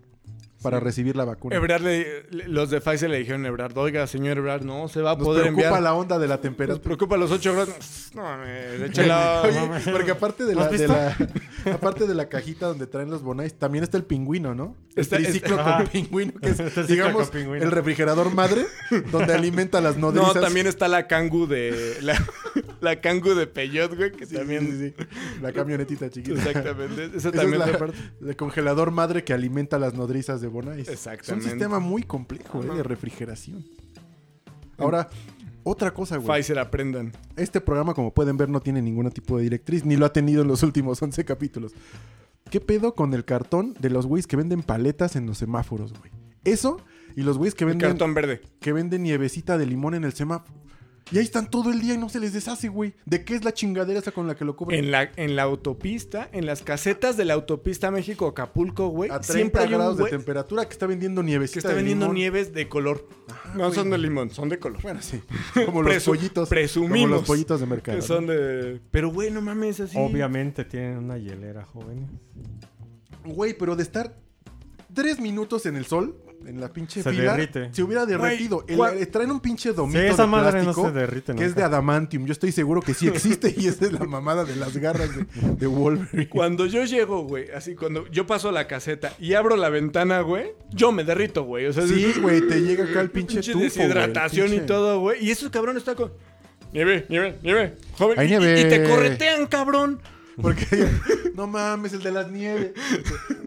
para recibir la vacuna. Ebrard le- los de Pfizer le dijeron a Ebrard, oiga, señor Ebrard, no se va a Nos poder preocupa enviar. la onda de la Nos temperatura. preocupa los 8 grados. No, mames, échela. Oye, porque aparte de ¿Lo la, de la, aparte de la cajita donde traen los bonais, también está el pingüino, ¿no? El Está- triciclo está- con Ajá. pingüino, que es, el digamos, el refrigerador madre, donde alimenta las No, nodrizas. también está la cangu de. La, la cangu de Peyot, güey, que Sí, también. sí. La camionetita chiquita. Exactamente. Eso Esa también es la- el congelador madre que alimenta las nodrizas de bonais. Es un Exactamente. sistema muy complejo eh, de refrigeración. Ahora, otra cosa, güey. Pfizer aprendan. Este programa, como pueden ver, no tiene ningún tipo de directriz, ni lo ha tenido en los últimos 11 capítulos. ¿Qué pedo con el cartón de los güeyes que venden paletas en los semáforos, güey? Eso y los güeyes que El venden, cartón verde. que venden nievecita de limón en el semáforo. Y ahí están todo el día y no se les deshace, güey. ¿De qué es la chingadera esa con la que lo cobran? En la, en la autopista, en las casetas de la autopista México-Acapulco, güey. A 30 Siempre hay un grados de temperatura que está vendiendo nievecita que está de vendiendo limón. nieves de color. no güey. son de limón, son de color. Bueno, sí. Como los pollitos. presumimos Como los pollitos de mercado. Que son de. Pero, güey, no mames, así. Obviamente tienen una hielera, jóvenes. Güey, pero de estar tres minutos en el sol, en la pinche Se fila, derrite. se hubiera derretido. El- ¿cuál- traen un pinche domito Sí, esa de madre plástico no se derrite que es de adamantium. Yo estoy seguro que sí existe y esa es la mamada de las garras de, de Wolverine. Cuando yo llego, güey, así cuando yo paso la caseta y abro la ventana, güey, yo me derrito, güey. O sea, Sí, es- güey, te llega acá el pinche, pinche tufo, deshidratación güey, el y pinche- todo, güey. Y esos cabrón está con. Nieve, nieve, nieve. Joven. Hay y- y- nieve. Y, te corretean, cabrón. Porque no mames, el de las nieves.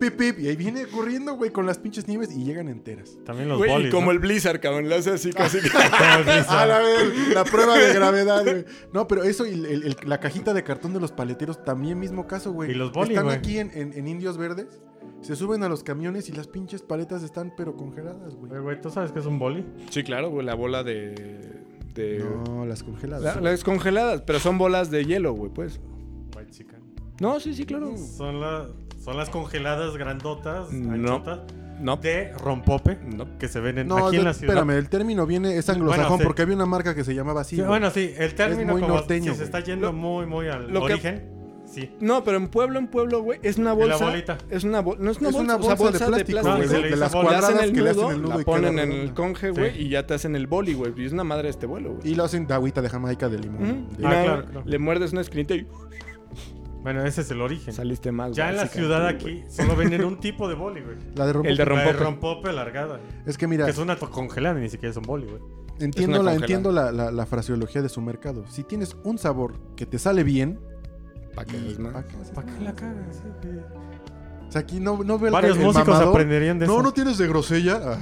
Pip, pip. Y ahí viene corriendo, güey, con las pinches nieves y llegan enteras. También los Güey, y bolis, como ¿no? el Blizzard, cabrón. Le hace así casi. A la vez, la prueba de gravedad, güey. No, pero eso y el- el- la cajita de cartón de los paleteros, también mismo caso, güey. Y los boli, Están güey. aquí en, en- en Indios Verdes, se suben a los camiones y las pinches paletas están pero congeladas, güey. Güey, güey, ¿tú sabes qué es un boli? sí, claro, güey, la bola de. de... No, las congeladas. La- las congeladas, pero son bolas de hielo, güey, pues. No, sí, sí, claro. Son, la- son las congeladas grandotas, No. anchotas, No, de rompope, no. que se venden No, aquí en la ciudad. espérame, el término viene, es anglosajón, Bueno, sí. porque había una marca que se llamaba así. Sí, güey. bueno, sí, el término muy como norteño, si se güey. está yendo Lo- muy, muy al lo que- origen. Sí. No, pero en pueblo, en pueblo, güey, es una la bolsa. bolita. Es una bolsa. No es una Es bolsa, una o sea, bolsa de plástico, No, güey, se de, le de las bola. Le hacen cuadradas el que le hacen nudo, el nudo la ponen en el conge, güey, Sí. y ya te hacen el boli, güey. Y es una madre este vuelo, güey. Y lo hacen de agüita de Jamaica de limón. Ah, nada, claro, claro. Le muerdes una esquinita y Bueno, ese es el origen. saliste mal. Ya en la ciudad aquí solo venden un tipo de boli, güey. La de rompo. El de La de rompope. rompope alargada. Es que mira, Que es una congelada, ni siquiera es un boli, güey. entiendo, la, entiendo la, la- la fraseología de su mercado. Si tienes un sabor que te sale bien, Pa' que y- des más. ¿pa' qué? ¿Para qué la cagas? O sea, aquí no, no veo Varios el músicos mamador. aprenderían de No, eso. no tienes de grosella. Ah,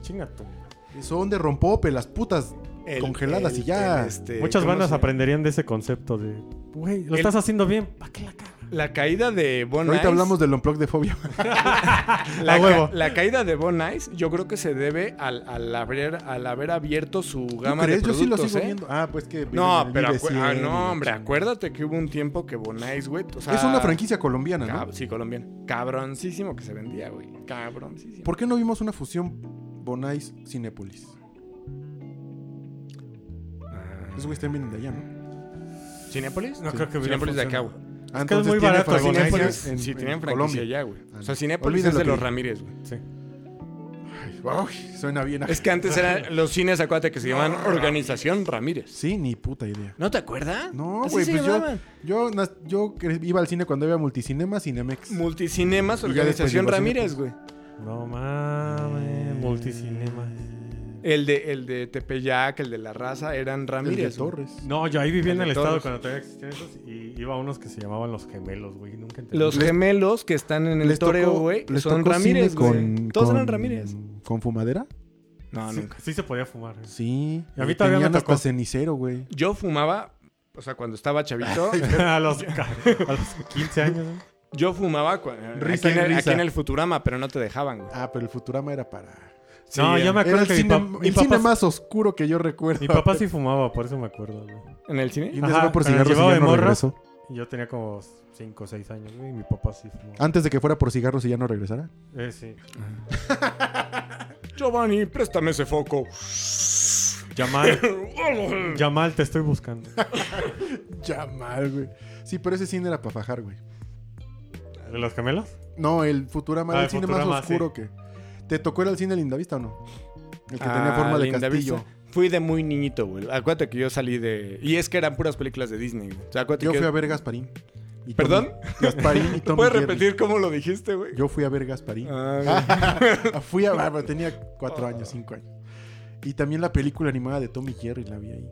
Chinga tú. son de rompope, las putas El- congeladas el- y ya. el, este, Muchas ¿cómo bandas aprenderían de ese concepto de, güey, lo El- estás haciendo bien, ¿para qué la cagas? La caída de Bon Ahorita Ice- hablamos del unplug de fobia. La, ca- caída de Bon Ice, yo creo que se debe al, al haber, al haber abierto su ¿Tú gama de crees? Yo sí lo productos, sigo ¿eh? viendo. Ah, pues que. No, pero Vive acu- 100 ah, no, hombre, acuérdate que hubo un tiempo que Bon Ice, güey, o sea, Es una franquicia colombiana, ¿no? sí, colombiano. Cabroncísimo que se vendía, güey. Cabroncísimo. ¿Por qué no vimos una fusión Bonais Cinépolis? Ah, Esos güeyes también vienen de allá, ¿no? ¿Cinépolis? No Sí. creo que Cinépolis de acá, güey. Ah, que es muy barato, Cinépolis, en- sí, en tienen franquicia Colombia. allá, güey. Ah, O sea. Cinépolis es de los. Ramírez, güey. Sí. Ay, uy, suena bien. Es que antes eran los cines, acuérdate que se llamaban Organización Ramírez. Sí, ni puta idea. ¿No te acuerdas? No, güey, pues yo, yo, yo iba al cine cuando había multicinema, Cinemex. Multicinemas Organización Ramírez, güey. No mames, multicinema. El de, el de Tepeyac, el de La Raza, eran el de Ramírez. Torres. No, yo ahí vivía en El estado cuando todavía existían esos y iba a unos que se llamaban los gemelos, güey. Nunca entendí. Los gemelos que están en el Les toreo, güey, son Ramírez, con- Todos con- eran Ramírez. ¿Con fumadera? No, sí, nunca. sí se podía fumar. güey. Sí. Y a mí todavía me tocó. hasta cenicero, güey. Yo fumaba, o sea, cuando estaba chavito, a, los, a los 15 años. güey. yo fumaba Risa aquí, en el, risa. aquí en el Futurama, pero no te dejaban, güey. Ah, pero el Futurama era para... no, yo me acuerdo el, que cine, mi, pa- mi el papá, cine más oscuro que yo recuerdo. mi papá sí fumaba, por eso me acuerdo. güey. ¿En el cine? Y Ajá, por cigarros y ya de no morro. regresó. Yo tenía como 5 o 6 años, güey, y mi papá sí fumaba. Antes de que fuera por cigarros y ya no regresara. Eh, sí. Giovanni, préstame ese foco. Yamal, Yamal, te estoy buscando. Ya mal, güey. Sí, pero ese cine era para fajar, güey. ¿De los gemelos? No, el Futurama Ah, era el el cine Futurama, más oscuro que... ¿Te tocó ir al cine Lindavista o no? El que tenía Ah, forma de Linda castillo. Vista. Fui de muy niñito, güey. Acuérdate que yo salí de... Y es que eran puras películas de Disney, güey. O sea, acuérdate Yo que fui a ver Gasparín. y ¿Perdón? Tommy- Gasparín y Tommy ¿Puedes Jerry. repetir cómo lo dijiste, güey? Yo fui a ver Gasparín. Ah, Fui a ah, tenía cuatro años, cinco años. Y también la película animada de Tommy Jerry la vi ahí.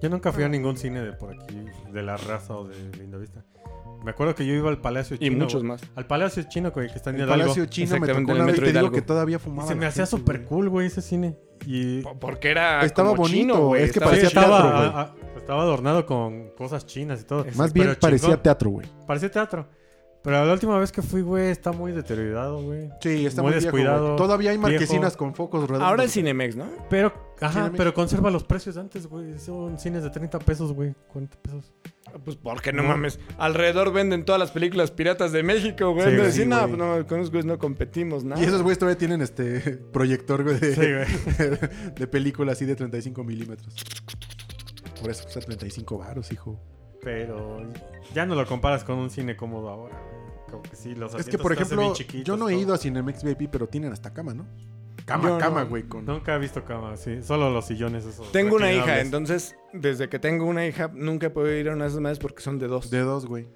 Yo nunca fui a ningún cine de por aquí, de la raza o de Lindavista. Me acuerdo que yo iba al Palacio y Chino. muchos güey. más. Al Palacio Chino, güey, que está en El Hidalgo. Palacio Chino me tocó el una vez y te digo que todavía Y fumaba. se me hacía súper cool, güey, ese cine. Y Porque era Estaba como bonito, chino, güey. es que Estaba parecía estaba, teatro, güey. a- a- estaba adornado con cosas chinas y todo. Más bien parecía chingón. teatro, güey. Parecía teatro. Pero la última vez que fui, güey, está muy deteriorado, güey. Sí, está Muy muy, viejo, descuidado, güey. Todavía hay marquesinas viejo. con focos redondos. Ahora es Cinemex, ¿no? Pero, ajá, Cinemex. pero conserva los precios de antes, güey. Son cines de 30 pesos, güey. 40 pesos. Pues porque no, No. mames. Alrededor venden todas las películas piratas de México, güey. Sí, Sí, güey. decir, Sí, no, güey. no, con esos güeyes no competimos, nada. Y esos güeyes todavía tienen este proyector, güey, de, Sí, güey. de película así de 35 milímetros. Por eso cuesta 35 varos, hijo. Pero ya no lo comparas con un cine cómodo ahora. güey. Como que sí, los Es que, por ejemplo, yo no he todo. ido a Cinemex VIP, pero tienen hasta cama, ¿no? Cama, Yo no. cama, güey. Con... Nunca he visto cama, sí. Solo los sillones esos. Tengo una hija, entonces, desde que tengo una hija, nunca he podido ir a una de esas madres porque son de dos. De dos, güey.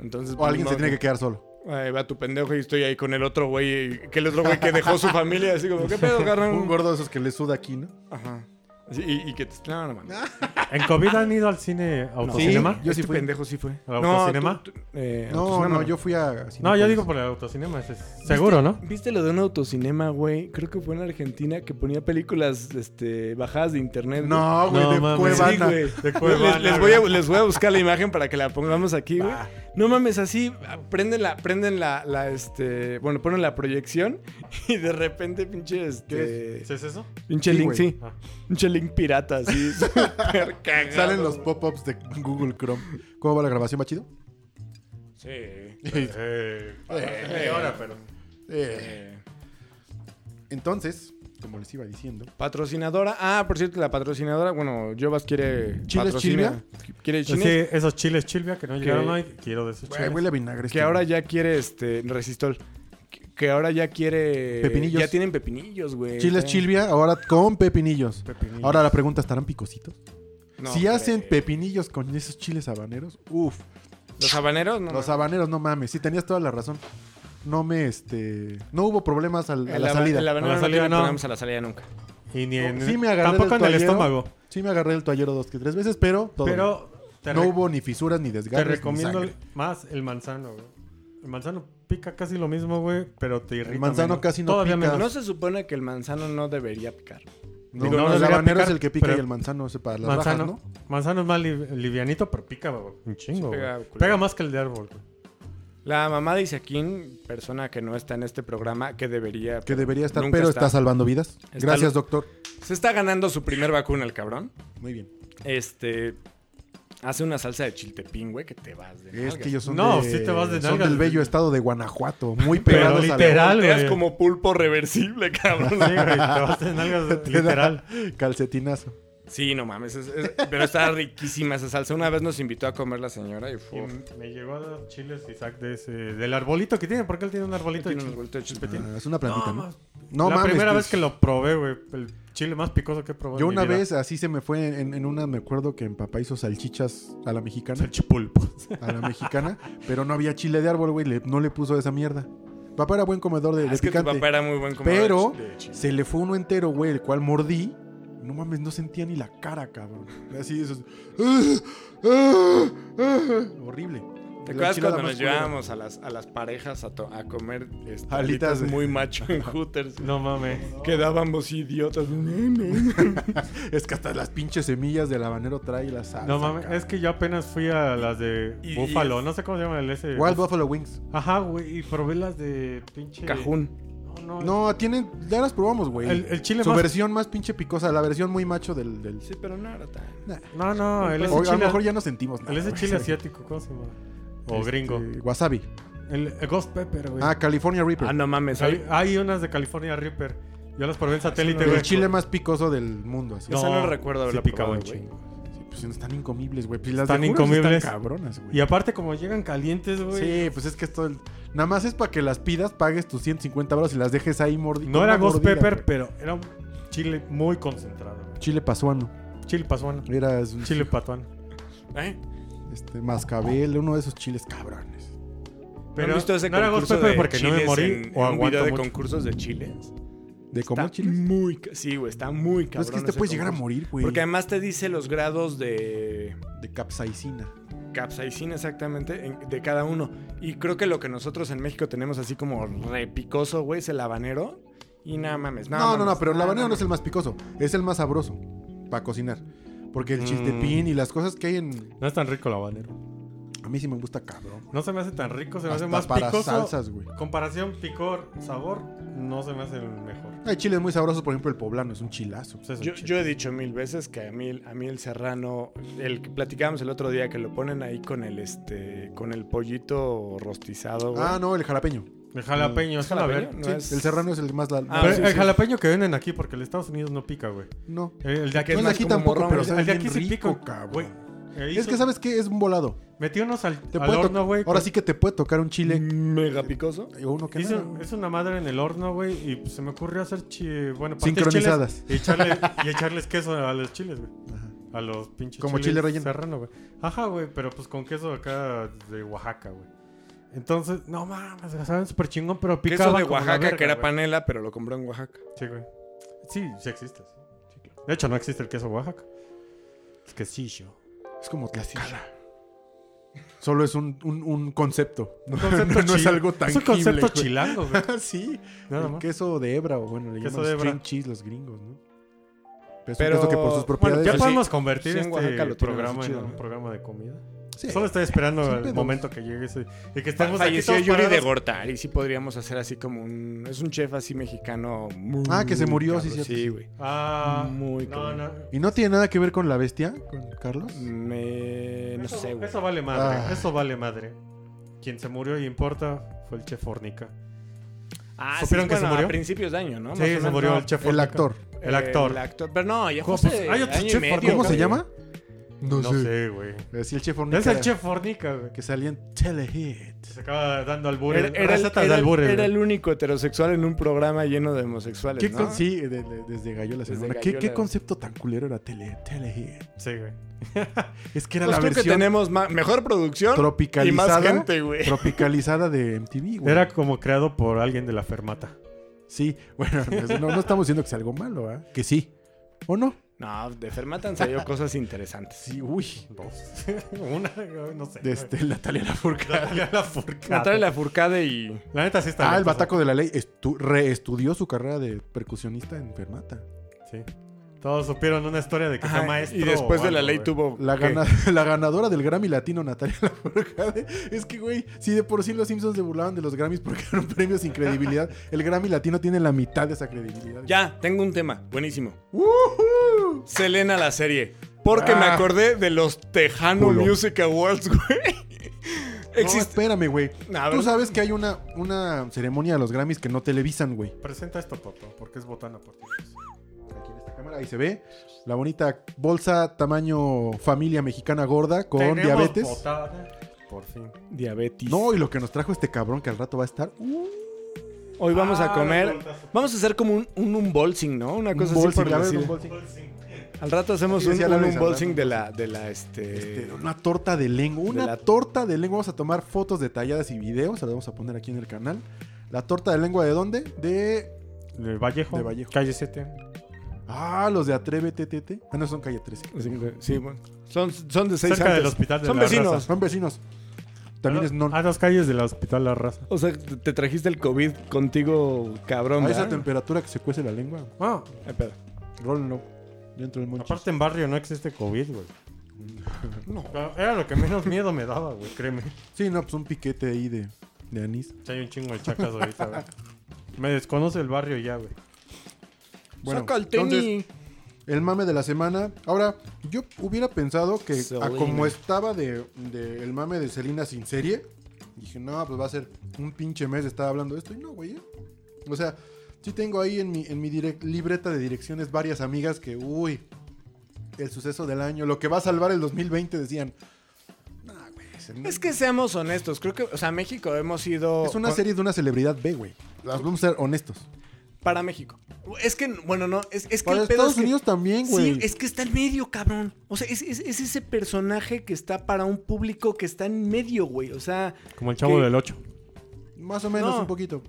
Entonces, O alguien pues, se no, tiene que quedar solo. Ahí va tu pendejo y estoy ahí con el otro güey, que el otro güey que dejó su familia, así como, ¿qué pedo, carnal? Un gordo de esos que le suda aquí, ¿no? Ajá. Sí, y, y que te... No, no, mames. ¿En COVID han ido al cine autocinema? yo sí Este fui. pendejo sí fue. ¿Al autocinema? tú- tú- eh, No, autocinema no, yo fui a... No, yo digo por el autocinema. ese es seguro, ¿no? ¿Viste lo de un autocinema, güey? Creo que fue en Argentina que ponía películas este, bajadas de internet. No, güey, No, de. Cuevana. Sí, güey. De Cuevana, les, les voy a, les voy a buscar la imagen para que la pongamos aquí, güey. No mames, así prenden la, prenden la, la, este, bueno, ponen la proyección y de repente pinche, este, ¿Qué es eso? pinche Sí, link, sí, Ah. pinche link pirata, así, súper cagado. Salen los pop-ups de Google Chrome. ¿Cómo va la grabación? ¿Va chido? Sí. Eh, media hora, pero. Eh, Entonces, como les iba diciendo... Patrocinadora. Ah, por cierto, la patrocinadora, bueno, Jovas quiere ¿Chiles patrocina- Quiere Sí, chiles. esos chiles chilvia que no llegaron hoy. Quiero de esos chiles. huele a vinagre. Que este, ahora ya quiere este resistol. Que, que ahora ya quiere Pepinillos. Ya tienen pepinillos, güey. Chiles chilvia, ahora con pepinillos. Pepinillos. Ahora la pregunta, ¿estarán picositos? No, si hombre. hacen pepinillos con esos chiles habaneros, uff. los habaneros, no. Los no. habaneros, no mames. Sí, tenías toda la razón. No me, este... No hubo problemas al- a El la salida. El A la no salida, no. ponemos a la salida nunca. Y ni en. Sí me agarré Tampoco del en el estómago. Sí me agarré el toallero dos que tres veces, pero todo. Pero. Te, no hubo ni fisuras ni te desgarros. ni recomiendo más el manzano, güey. El manzano pica casi lo mismo, güey, pero te irrita. manzano menos. casi no Todavía pica. menos. No se supone que el manzano no debería picar. No, Digo, no, no el habanero picar, es el que pica pero- y el manzano es para las manzano, bajas, ¿no? manzano es más li- livianito, pero pica güey, un chingo. Pega, pega, más que el de árbol. güey. La mamá de Isaquín, persona que no está en este programa, que debería. Que debería estar, pero está. está, salvando vidas. Está Gracias, lo- doctor. Se está ganando su primer vacuna, el cabrón. Muy bien. Este. Hace una salsa de chiltepín, güey, que te vas de Es nalgas. que ellos son, No, de- sí te vas de son del bello estado de Guanajuato. Muy Pero pegados a la- literal, güey. como pulpo reversible, cabrón. Sí, güey, te vas de nalgas, literal. Calcetinazo. Sí, no mames. es- es- pero está riquísima esa salsa. Una vez nos invitó a comer la señora y fue. me llegó a dar chiles Isaac de ese, del arbolito que tiene, porque él tiene un arbolito de Tiene de. Ah, es una plantita, ¿no? más- No la mames, primera pues, vez que lo probé, güey, el chile más picoso que he probado. Yo en mi una vida. vez así se me fue en, en una, me acuerdo que en papá hizo salchichas a la mexicana. el chipulpo. a la mexicana, pero no había chile de árbol, güey, no le puso esa mierda. Papá era buen comedor de, de Ah, es que tu picante, papá era muy buen comedor pero de chile. se le fue uno entero, güey, el cual mordí. No mames, no sentía ni la cara, cabrón. Así, esos... Horrible. ¿Te acuerdas cuando nos llevábamos a las, a las parejas a, to- a comer este, Alitas de- muy macho en Hooters? No mames. Quedábamos idiotas. Es que hasta las pinches semillas del habanero trae la salsa. No mames, es que yo apenas fui a las de Y- Búfalo, y- no sé cómo se llama el ese. Wild Buffalo Wings. Ajá, güey, y probé las de pinche. Cajún. No, no. No, tienen, ya las probamos, güey. El, el chile Su más. versión más pinche picosa, la versión muy macho del... del... Sí, pero no era tan. No, no, el ese O a lo chile. mejor ya no sentimos nada. El ese güey. chile asiático, ¿cómo se llama? O Este, gringo. Wasabi. El, el Ghost Pepper, güey. Ah, California Reaper. Ah, no mames. hay, hay unas de California Reaper. Yo las probé en satélite, no el güey. chile más picoso del mundo, así. Esa no recuerdo haberla sí picaba probado, pues están incomibles, güey. Pues las Están de incomibles. Están cabronas, güey. Y aparte, como llegan calientes, güey. Sí, pues es que esto... Nada más es para que las pidas, pagues tus 150 baros y las dejes ahí mordidas. No era Ghost Pepper, pero era un chile muy concentrado. Chile pasuano. Chile pasuano. Era... es un- Chile patuano. ¿Eh? este, mascabel, uno de esos chiles cabrones. ¿No han visto ese no concurso Pepe de porque no me morí en- o en un video de mucho. concursos de chiles? ¿De comer Está chiles? Muy, sí, güey, está muy No, cabrón. es que te ese puedes llegar a morir, güey. Porque además te dice los grados de De capsaicina. capsaicina exactamente en- de cada uno. Y creo que lo que nosotros en México tenemos así como repicoso, güey, es el habanero. Y nada mames. No, no, no, pero el habanero no es el más picoso. Es el más sabroso para cocinar. Porque el chiltepín y las cosas que hay en... No es tan rico el habanero. A mí sí me gusta cabrón. No se me hace tan rico, se me hace más para picoso. salsas, güey. Comparación picor, sabor, no se me hace el mejor. Hay chiles muy sabrosos, por ejemplo, el poblano es un chilazo. Pues es un Yo, chile. yo he dicho mil veces que a mí, a mí el serrano, el que platicábamos el otro día, que lo ponen ahí con el este, con el pollito rostizado, güey. Ah, no, el jalapeño. El jalapeño, es jalapeño? ver. No Sí, es- El serrano es el más... la- Ah, Pero sí, el sí. jalapeño que venden aquí, porque el de Estados Unidos no pica, güey. No. El, de aquí, Que es No, el de aquí tampoco, morrón, pero el- de aquí sí pica, cabrón. güey. Eh, Es que, ¿sabes qué? Es un volado. Metí unos al, Te al puede to- horno, güey. Ahora con- sí que te puede tocar un chile. mega picoso. O uno que Hizo- es una madre en el horno, güey, y pues, se me ocurrió hacer chi... bueno, Sincronizadas. chiles Y, echarle, y echarles queso a los chiles, güey. Ajá. A los pinches Como chiles chile relleno. serrano, güey. Ajá, güey, pero pues con queso acá de Oaxaca, güey. Entonces, no mames, saben súper chingón, pero picaba Queso de Oaxaca verga, que era panela, pero lo compró en Oaxaca. Sí, güey. Sí, sí existe. sí. De hecho, no existe el queso Oaxaca. Es quesillo. Es como Tlaxcala. Solo es un, un, un concepto. No, concepto no es chil- algo Es tangible. un concepto güey. chilango, güey. sí. Nada el más. queso de hebra o bueno, le Queso llaman de hebra. string cheese los gringos, ¿no? Pero es Pero- un queso que por sus bueno, propiedades... Ya sí. podemos convertir Sí, este Oaxaca lo tienen programa en un ¿no? programa de comida. Sí. Solo estoy esperando Sin el pedos. momento que llegue ese. Y que estemos aquí Falleció todos Yuri de parados. Gortari, sí podríamos hacer así como un... Es un chef así mexicano muy Ah, que se murió, sí, cierto. Sí, güey. Ah, Muy no, cabrón. no. ¿Y no tiene nada que ver con la bestia, con Carlos? Me... No eso, sé, güey. Eso vale madre. Ah. Eso vale madre. Quien se murió y importa fue el chef Fornica. Ah, ¿Supieron que se murió? A principios de año, ¿no? Más Sí, se menos, murió no. el chef El Fornica. actor. El actor. El actor. Pero no, ya ¿Cómo? fue Pues, hay otro año y chef medio, Fornica, ¿Cómo se güey. llama? No, No sé. güey. Eh, Sí, el chef Fornica. Es el chef Fornica, güey. Que salía en Telehit. Se acaba dando albures. Era, era de era el- albures. era el único heterosexual en un programa lleno de homosexuales, ¿Qué ¿no? con- Sí, de- de- desde Gallola. Desde Semana. ¿Qué, ¿Qué Gallola. concepto tan culero era tele, Telehit? Sí, güey. Es que era Pues la que versión tenemos mejor producción tropicalizada, y más gente, güey. tropicalizada de MTV, güey. Era como creado por alguien de la fermata. Sí, bueno, pues no, no estamos diciendo que sea algo malo, ¿ah? Que sí. ¿O no? No, de Fermata han salido cosas interesantes. Sí, uy. Dos. Una, no sé. De este, Natalia Lafourcade. Natalia Lafourcade. Natalia Lafourcade y... La neta sí está Ah, el bataco de la ley. Estu- reestudió su carrera de percusionista en Fermata. Sí. Todos supieron una historia de que Ajá, fue maestro. y después de la ley güey. tuvo... La, ¿qué? gana- la ganadora del Grammy Latino, Natalia Lafourcade. Es que, güey, si de por sí los Simpsons se burlaban de los Grammys porque eran premios sin credibilidad, el Grammy Latino tiene la mitad de esa credibilidad. Ya, tengo un tema. Buenísimo. ¡Woohoo! Selena la serie. Porque me Ah. acordé de los Tejano. Music Awards, güey. No, Existe... espérame, güey. A Tú sabes que hay una, una ceremonia de los Grammys que no televisan, güey. Presenta esto, papá, porque es botana por ti. Cámara, ahí se ve. La bonita bolsa tamaño familia mexicana gorda con Tenemos diabetes. botada, Por fin. Diabetes. No, y lo que nos trajo este cabrón que al rato va a estar. uh, Hoy vamos a Ah, comer... la. Vamos a hacer como un, un unboxing, ¿no? Una cosa un así bolsing, por a ver, decir. un bolsing. Al rato hacemos un, un unboxing de la, de la, este... Este, una torta de lengua. Una la- torta de lengua. Vamos a tomar fotos detalladas y videos. Se las vamos a poner aquí en el canal. La torta de lengua de dónde? De. De Vallejo. De Vallejo. Calle 7. Ah, los de Atrévete, Tete. Ah, no, son calle 13. Sí, bueno. Son, son de seis Cerca del hospital de Son la vecinos. raza. Son vecinos. También es non. A dos calles del hospital La Raza. O sea, te trajiste el COVID contigo, cabrón, A esa ¿verdad? temperatura que se cuece la lengua. Ah, Ay, pedo. Rólenlo. Dentro del monchis. aparte en barrio no existe COVID, güey. No. Era lo que menos miedo me daba, güey, créeme. Sí, no, pues un piquete ahí de, de anís. Si hay un chingo de chacas ahorita, güey. Me desconoce el barrio ya, güey. Bueno, Saca el entonces, tenis. el mame de la semana. Ahora, yo hubiera pensado que a como estaba de, de el mame de Selena sin serie, dije, no, pues va a ser un pinche mes de estar hablando de esto. Y no, güey. ¿eh? O sea, sí tengo ahí en mi, en mi direct- libreta de direcciones varias amigas que, uy, el suceso del año, lo que va a salvar el 2020, decían. "Nah, güey, Es que seamos honestos, creo que, o sea, México hemos sido... es una serie de una celebridad B, güey. Las Vamos a ser honestos. Para México. Es que, bueno, no, es, es que Para el pedo Estados es que- Unidos también, güey. Sí, es que está en medio, cabrón. O sea, es, es- es ese personaje que está para un público que está en medio, güey. O sea, Como el chavo del 8. Más o menos No. un poquito.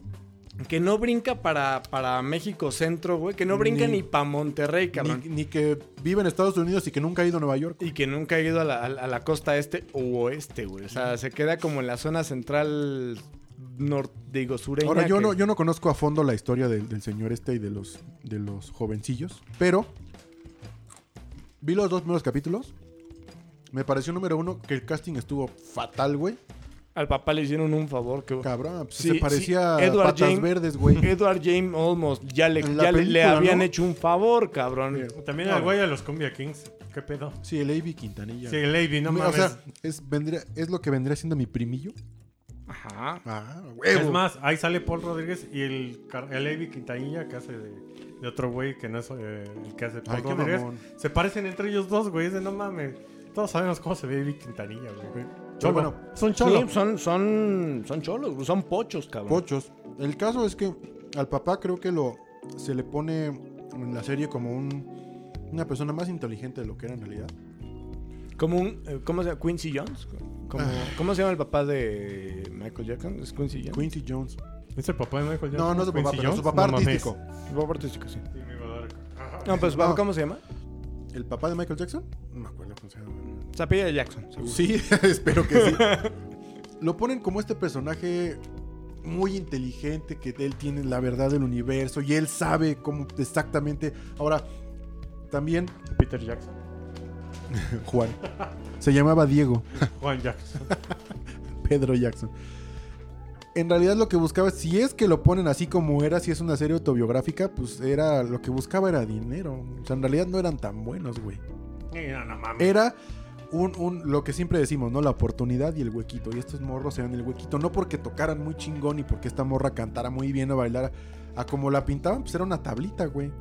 que no brinca para, para México Centro, güey. Que no brinca Ni- ni, para Monterrey, cabrón. Ni, ni que vive en Estados Unidos y que nunca ha ido a Nueva York. Y que nunca ha ido a la, a la- a la costa este o oeste, güey. O sea, se queda como en la zona central norte, digo, sureña. Ahora, yo que- no, yo no conozco a fondo la historia del, del señor este y de los, de los jovencillos, pero vi los dos primeros capítulos. Me pareció número uno que el casting estuvo fatal, güey. Al papá le hicieron un favor que... Cabrón, pues Sí, se parecía sí, a Edward patas James- verdes, güey. Edward James Olmos ya le, ya le- habían ¿no? hecho un favor, cabrón. También el güey de los Cumbia Kings. ¿Qué pedo? Sí, el Avi Quintanilla. Sí, el Avi, no o mames. sea, es, vendría, es lo que vendría siendo mi primillo. Ajá. Ah, huevo. es más, ahí sale Paul Rodríguez y el, el Avi Quintanilla que hace de, de otro güey que no es eh, el que hace Paul Ay, Rodríguez. mamón. Se parecen entre ellos dos, güey. Es de no mames. Todos sabemos cómo se ve Avi Quintanilla, güey. Cholo. bueno, son cholo. Sí, son, son, son cholos, son pochos, cabrón. Pochos. El caso es que al papá creo que lo se le pone en la serie como un, una persona más inteligente de lo que era en realidad. Como un, eh, ¿cómo se llama? Quincy Jones. Como, Ah. ¿Cómo se llama el papá de Michael Jackson? ¿Es Quincy Jones? Quincy Jones. ¿Es el papá de Michael Jackson? No, no es su papá, pero su papá No artístico. El papá artístico, sí. Sí, me iba a dar- Ajá. No, su papá, No. ¿cómo se llama? ¿El papá de Michael Jackson? No me acuerdo cómo se llama. Se apellida Jackson, seguro. Sí, espero que sí. Lo ponen como este personaje muy inteligente, que él tiene la verdad del universo y él sabe cómo exactamente. Ahora, también Peter Jackson. Juan. Se llamaba Diego, Juan Jackson. Pedro Jackson. En realidad lo que buscaba, si es que lo ponen así como era, si es una serie autobiográfica, pues era lo que buscaba era dinero. O sea, en realidad no eran tan buenos, güey. No, no mames. Era un, un- lo que siempre decimos, ¿no? La oportunidad y el huequito. Y estos morros eran el huequito. No porque tocaran muy chingón y porque esta morra cantara muy bien o bailara. A como la pintaban, pues era una tablita, güey.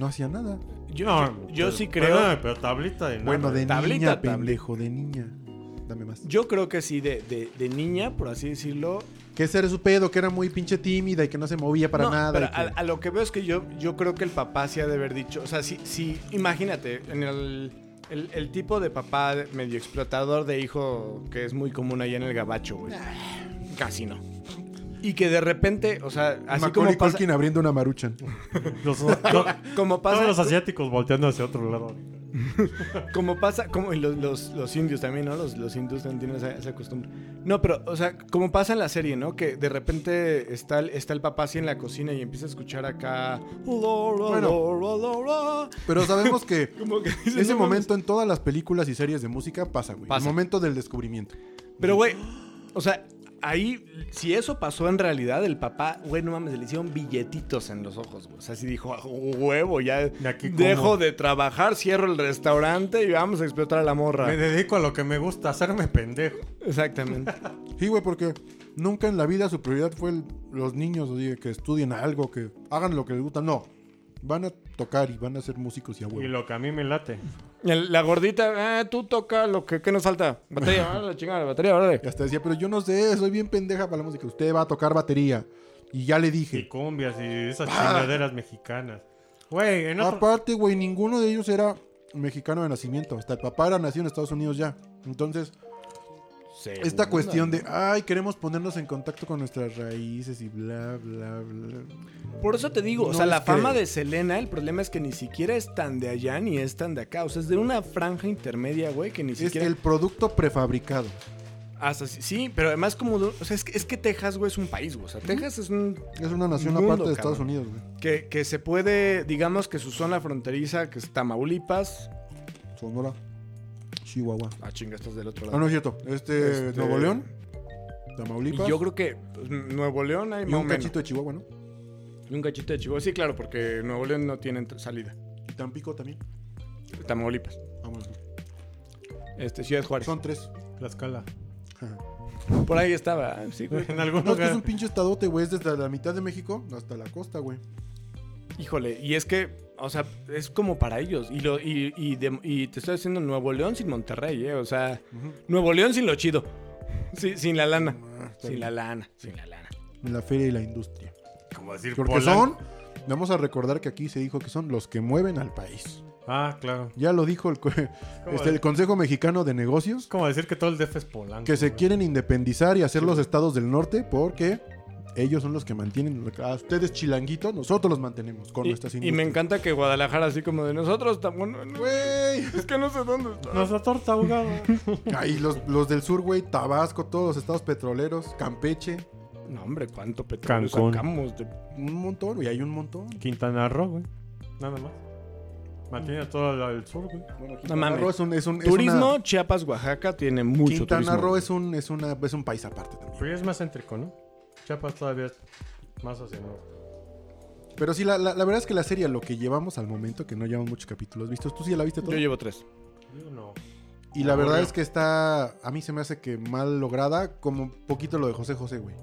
No hacía nada. Yo, yo- sí creo. pero tablita de nada. bueno, de tablita, niña, tablita. pendejo, de niña. Dame más. Yo creo que sí, de, de, de niña, por así decirlo. Que ese era su pedo, que era muy pinche tímida y que no se movía para No, nada. Pero y que- a, a lo que veo es que yo, yo creo que el papá sí ha de haber dicho. O sea, sí, sí imagínate, en el, el, el tipo de papá medio explotador de hijo que es muy común allá en el gabacho, güey. Casi no. Y que de repente, o sea, así Macaulay como pasa, Culkin abriendo una maruchan. Los, como pasa, todos los asiáticos volteando hacia otro lado. como pasa, como y los, los, los indios también, ¿no? Los, los hindús también tienen esa, esa costumbre. No, pero, o sea, como pasa en la serie, ¿no? Que de repente está el, está el papá así en la cocina y empieza a escuchar acá. Bueno. Pero sabemos que ese momento en todas las películas y series de música pasa, güey. Pasa. El momento del descubrimiento. Pero, güey, o sea, ahí, si eso pasó en realidad, el papá, güey, no mames, le hicieron billetitos en los ojos, güey. O sea, sí dijo, "A huevo, ya ¿De aquí dejo cómo?" de trabajar, cierro el restaurante y vamos a explotar a la morra. Me dedico a lo que me gusta, hacerme pendejo. Exactamente. Sí, güey, porque nunca en la vida su prioridad fue el- los niños, oye, que estudien algo, que hagan lo que les gusta. No, van a tocar y van a ser músicos y a Y huevo. lo que a mí me late. El- la gordita, ah, tú toca lo que, ¿qué nos falta. Batería, ah, la chingada, batería, órale. Y hasta decía, pero yo no sé, soy bien pendeja para la música. Usted va a tocar batería. Y ya le Y dije. cumbias y esas Ah. chingaderas mexicanas. Güey, en otro... Aparte, güey, ninguno de ellos era mexicano de nacimiento. Hasta el papá era nacido en Estados Unidos ya. Entonces, esta cuestión de, ay, queremos ponernos en contacto con nuestras raíces y bla, bla, bla. Por eso te digo, o sea, la fama creo. de Selena, el problema es que ni siquiera es tan de allá ni es tan de acá. O sea, es de una franja intermedia, güey, que ni Es siquiera... el producto prefabricado. Hasta sí, sí, pero además como... O sea, es que, es que Texas, güey, es un país, güey. O sea, Texas es un... Es una nación Mundo, aparte de Estados cabrón. Unidos, güey. Que, que se puede, digamos que su zona fronteriza, que es Tamaulipas... Sonora, Chihuahua. Ah, chinga, estás del otro Ah, lado. no es cierto. Este, Este- Nuevo León, Tamaulipas. Yo creo que pues, Nuevo León hay y más o un menos. cachito de Chihuahua, ¿no? Y un cachito de Chihuahua. Sí, claro, porque Nuevo León no tiene salida. Y Tampico también. Tamaulipas. Vamos. Este, Ciudad Juárez. Son tres. Tlaxcala. Por ahí estaba. Sí, güey. En algún No, es que es lugar. un pinche estadote, güey. Es desde la mitad de México hasta la costa, güey. Híjole, y es que, o sea, es como para ellos. Y, lo, y, y, de- y te estoy diciendo Nuevo León sin Monterrey, ¿eh? O sea. Nuevo León sin lo chido. Sí, sin la lana. Ah, Sin bien. la lana, sin la lana. La feria y la industria. Como decir Porque Polanco. son Vamos a recordar que aquí se dijo que son los que mueven al país. Ah, claro. Ya lo dijo el, este, el Consejo Mexicano de Negocios, Es como decir que todo el DF es Polanco. que se quieren independizar y hacer los estados del norte porque ellos son los que mantienen a ustedes chilanguitos, nosotros los mantenemos con Y, nuestras y me industrias. encanta que Guadalajara, así como de nosotros, estamos. no, no, Güey. es que no sé dónde está. Nuestra torta ahogada. Ahí los, los del sur, güey, Tabasco, todos los estados petroleros, Campeche, No, hombre, cuánto petróleo Cancún. sacamos. de- un montón, güey, hay un montón. Quintana Roo, güey. Nada más. Mantiene todo el, sur, güey. Quintana mames. Roo es un, es un- es Turismo, una- Chiapas, Oaxaca tiene mucho Quintana turismo. Roo es un, es, una, es un país aparte también. Pero es más céntrico, ¿no? Chiapas todavía es más hacia el norte. Pero sí, la, la- la verdad es que la serie, lo que llevamos al momento, que no llevamos muchos capítulos vistos, tú sí ya la viste todo. Yo llevo tres. Yo no. Y la Aburrió. verdad es que está, a mí se me hace que mal lograda, como poquito lo de José José, güey.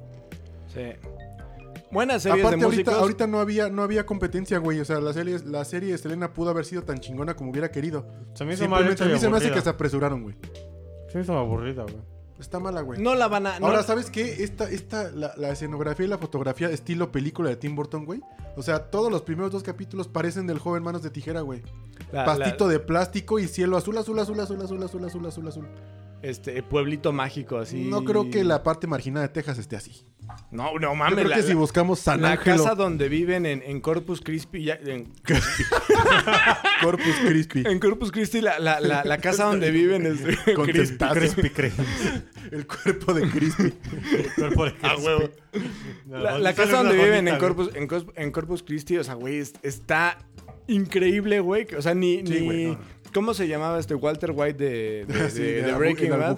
Sí. Buenas series Aparte, de músicos. ahorita, ahorita no había, no había competencia, güey. O sea, la serie, la serie de Selena pudo haber sido tan chingona como hubiera querido. Se me hizo mal Simplemente hecha a mí se me hace que se apresuraron, güey. Se me hizo aburrida, güey. Está mala, güey. No la van a. no- Ahora, ¿sabes qué? Esta, esta, la, la escenografía y la fotografía estilo película de Tim Burton, güey. O sea, todos los primeros dos capítulos parecen del joven Manos de Tijera, güey. la- Pastito la- de plástico y cielo azul, azul, azul, azul, azul, azul, azul, azul, azul. Este, pueblito mágico, así. No creo que la parte marginada de Texas esté así. No, no Yo mames. creo la, que si la- buscamos San la casa donde viven en, en Corpus Christi. ya- en, Corpus Crispy, en Corpus Christi, la, la, la, la casa donde viven es Con Crispy. el cuerpo de Crispy. Cuerpo de Ah, Crispy. huevo. No, La, casa donde viven en bonita. Corpus, en, Corpus Christi, o sea, güey, es- está increíble, güey. O sea, ni. Sí, ni- güey, no. ¿Cómo se llamaba este Walter White de, de, Sí, de- de Breaking Bad?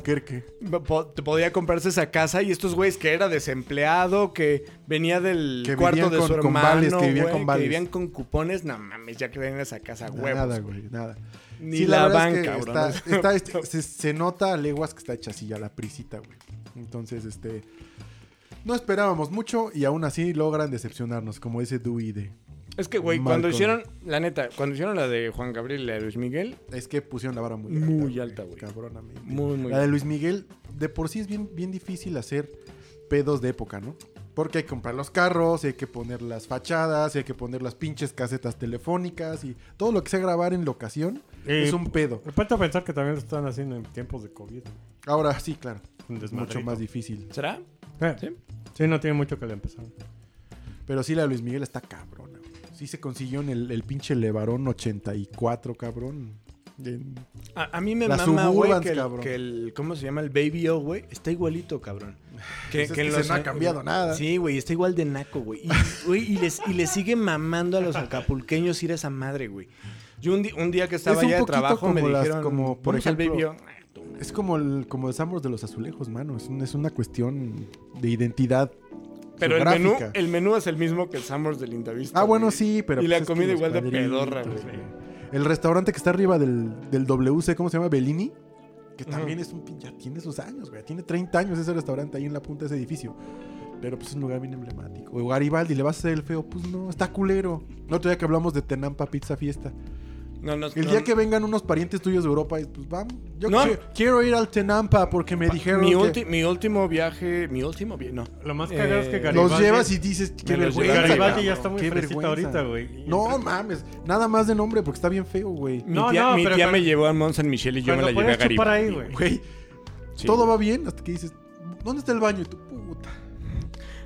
Po- te podía comprarse esa casa y estos güeyes que era desempleado, que venía del Que cuarto de con- su con hermano, vales, que vivían güey, con vales. vivían con cupones, no mames, ya creen en esa casa, huevos. Nada, güey, nada. Ni Sí, la, verdad es que está- está- este, se, se nota a leguas que está hecha así ya la prisita, güey. Entonces, este. No esperábamos mucho y aún así logran decepcionarnos, como ese Dewey de. Es que, güey, cuando hicieron, la neta, cuando hicieron la de Juan Gabriel y la de Luis Miguel, Es que pusieron la vara muy Muy alta, güey. Cabronamente. muy, muy... La de Luis Miguel, de por sí es bien, bien difícil hacer pedos de época, ¿no? Porque hay que comprar los carros, y hay que poner las fachadas, y hay que poner las pinches casetas telefónicas y todo lo que sea grabar en locación Eh, es un pedo. Me falta pensar que también lo están haciendo en tiempos de COVID. Ahora sí, claro, Un mucho más difícil. ¿Será? Eh, ¿Sí? sí, no tiene mucho que le empezaron. Pero sí, la de Luis Miguel está cabrona. Sí se consiguió en el, el pinche Levarón 84, cabrón. En- A, a mí me Las mama, güey, que, que el, ¿cómo se llama? El Baby O, güey, está igualito, cabrón. Que, Pues que se no ha cambiado nada. Sí, güey, está igual de naco, güey. Y, güey, y, les, y le sigue mamando a los acapulqueños ir a esa madre, güey. Yo un, un día que estaba Es allá de trabajo me las- dijeron, como, por "Vamos al ejemplo, Baby O". Es como el, como el de los azulejos, mano. Es, un- es una cuestión de identidad. Pero el menú, el menú es el mismo que el Summers del Lindavista. Ah, bueno, sí, pero. Y la pues es que comida igual de pedorra, güey. El restaurante que está arriba del, del WC, ¿cómo se llama? Bellini. Que también es un ya tiene sus años, güey. Tiene 30 años ese restaurante ahí en la punta de ese edificio. Pero pues es un lugar bien emblemático. O Garibaldi, ¿le vas a hacer el feo? Pues no, está culero. El otro día que hablamos de Tenampa Pizza Fiesta. No, no, El no, día que vengan unos parientes tuyos de Europa, pues vamos. Yo quiero ir al Tenampa porque me dijeron mi, que mi último viaje, mi último viaje, no. Lo más cagado es que Eh, Garibaldi... los llevas y dices, qué vergüenza. Garibaldi ya está muy fresita ahorita, güey. No mames, nada más de nombre porque está bien feo, güey. Mi No, tía, no, mi pero tía cuando- me llevó a Mont Saint Michel y yo me la llevé a Garibaldi. güey. Sí. todo va bien hasta que dices, ¿dónde está el baño? Y tú, puta.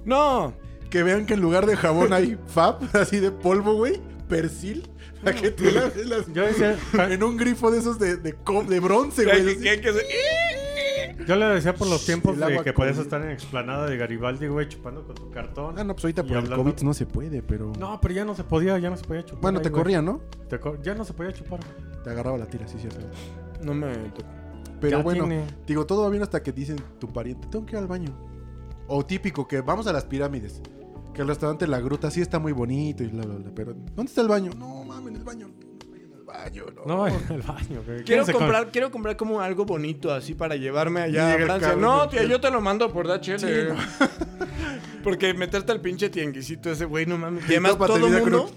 No, Que vean que en lugar de jabón hay fab, así de polvo, güey, persil. Para que te laves las... Yo decía... En un grifo de esos de, de, bronce, güey. que- que Yo le decía por los tiempos de que podías estar en explanada de Garibaldi, güey, chupando con tu cartón. Ah, no, pues ahorita por el hablando- COVID no se puede, pero... No, pero ya no se podía, ya no se podía chupar. Bueno, ahí, te güey. corrían, ¿no? Te cor- Ya no se podía chupar. güey. Te agarraba la tira, sí, cierto. No me tocó. Pero Ya bueno, tiene. digo, todo va bien hasta que dicen tu pariente, tengo que ir al baño. O típico, que vamos a las pirámides. Que el restaurante La Gruta sí está muy bonito y bla, bla, bla. Pero, ¿dónde está el baño? No, mames, el baño. Al baño, no. No, en el baño, güey. Quiero Quédense con- comprar, quiero comprar como algo bonito así para llevarme allá a el Francia. cabrón No, tía, yo te lo mando por DHL. Sí, Porque meterte al pinche tianguisito ese güey, no mames. Y además todo con mundo...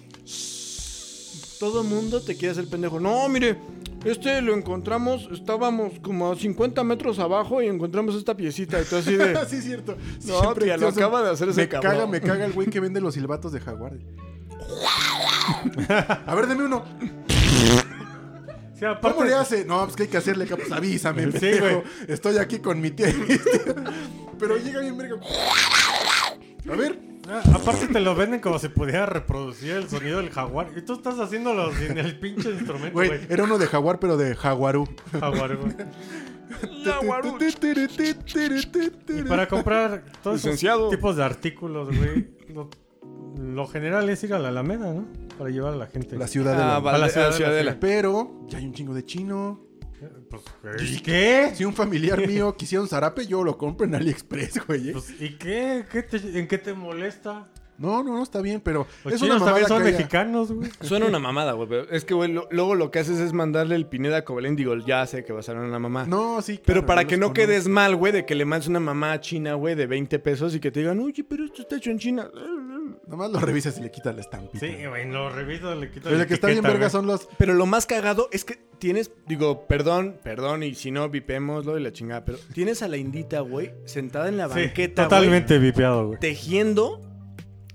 Todo mundo te quiere hacer pendejo. No, mire, este lo encontramos, estábamos como a 50 metros abajo y encontramos esta piecita. Y tú así de... sí, es cierto. No, tía, lo acaba de hacer ese me cabrón. caga, me caga el güey que vende los silbatos de jaguar. A ver, deme uno. Sí, aparte, ¿Cómo le hace? No, pues que hay que hacerle, pues avísame, Sí, pendejo. Estoy aquí con mi tía. y mi tía. Pero llega bien verga. A ver. Ah, aparte te lo venden como si pudiera reproducir el sonido del jaguar. Y tú estás haciéndolo sin el pinche instrumento, Güey, era uno de jaguar, pero de jaguarú. Jaguar, güey. Y para comprar todos esos tipos de artículos, güey, lo, lo general es ir a la Alameda, ¿no? Para llevar a la gente. La ciudadela. Ah, vale, A la la Ciudadela, ciudadela. Pero ya hay un chingo de chino. Pues, ¿Y qué? Si un familiar mío quisiera un zarape, yo lo compro en AliExpress, güey. ¿eh? Pues, ¿Y qué? ¿Qué te- ¿En qué te molesta? No, no, no, está bien, pero Los es una chinos mamada también son haya- mexicanos, güey. Suena una mamada, güey. pero Es que, güey, lo- luego lo que haces es mandarle el Pineda a Cobalén. Digo, ya sé que va a ser una mamá. No, sí. Pero claro, para yo que no conozco. quedes mal, güey, de que le mandes una mamá a China, güey, de 20 pesos y que te digan, oye, pero esto está hecho en China. Nomás lo revisas y le quitas la estampita. Sí, güey, lo reviso, le quito Pero la el que está bien verga son los... Pero lo más cagado es que tienes, digo, perdón, perdón, y si no, vipémoslo y la chingada, pero tienes a la indita, güey, sentada en la Sí, banqueta, güey, totalmente vipeado, güey. tejiendo,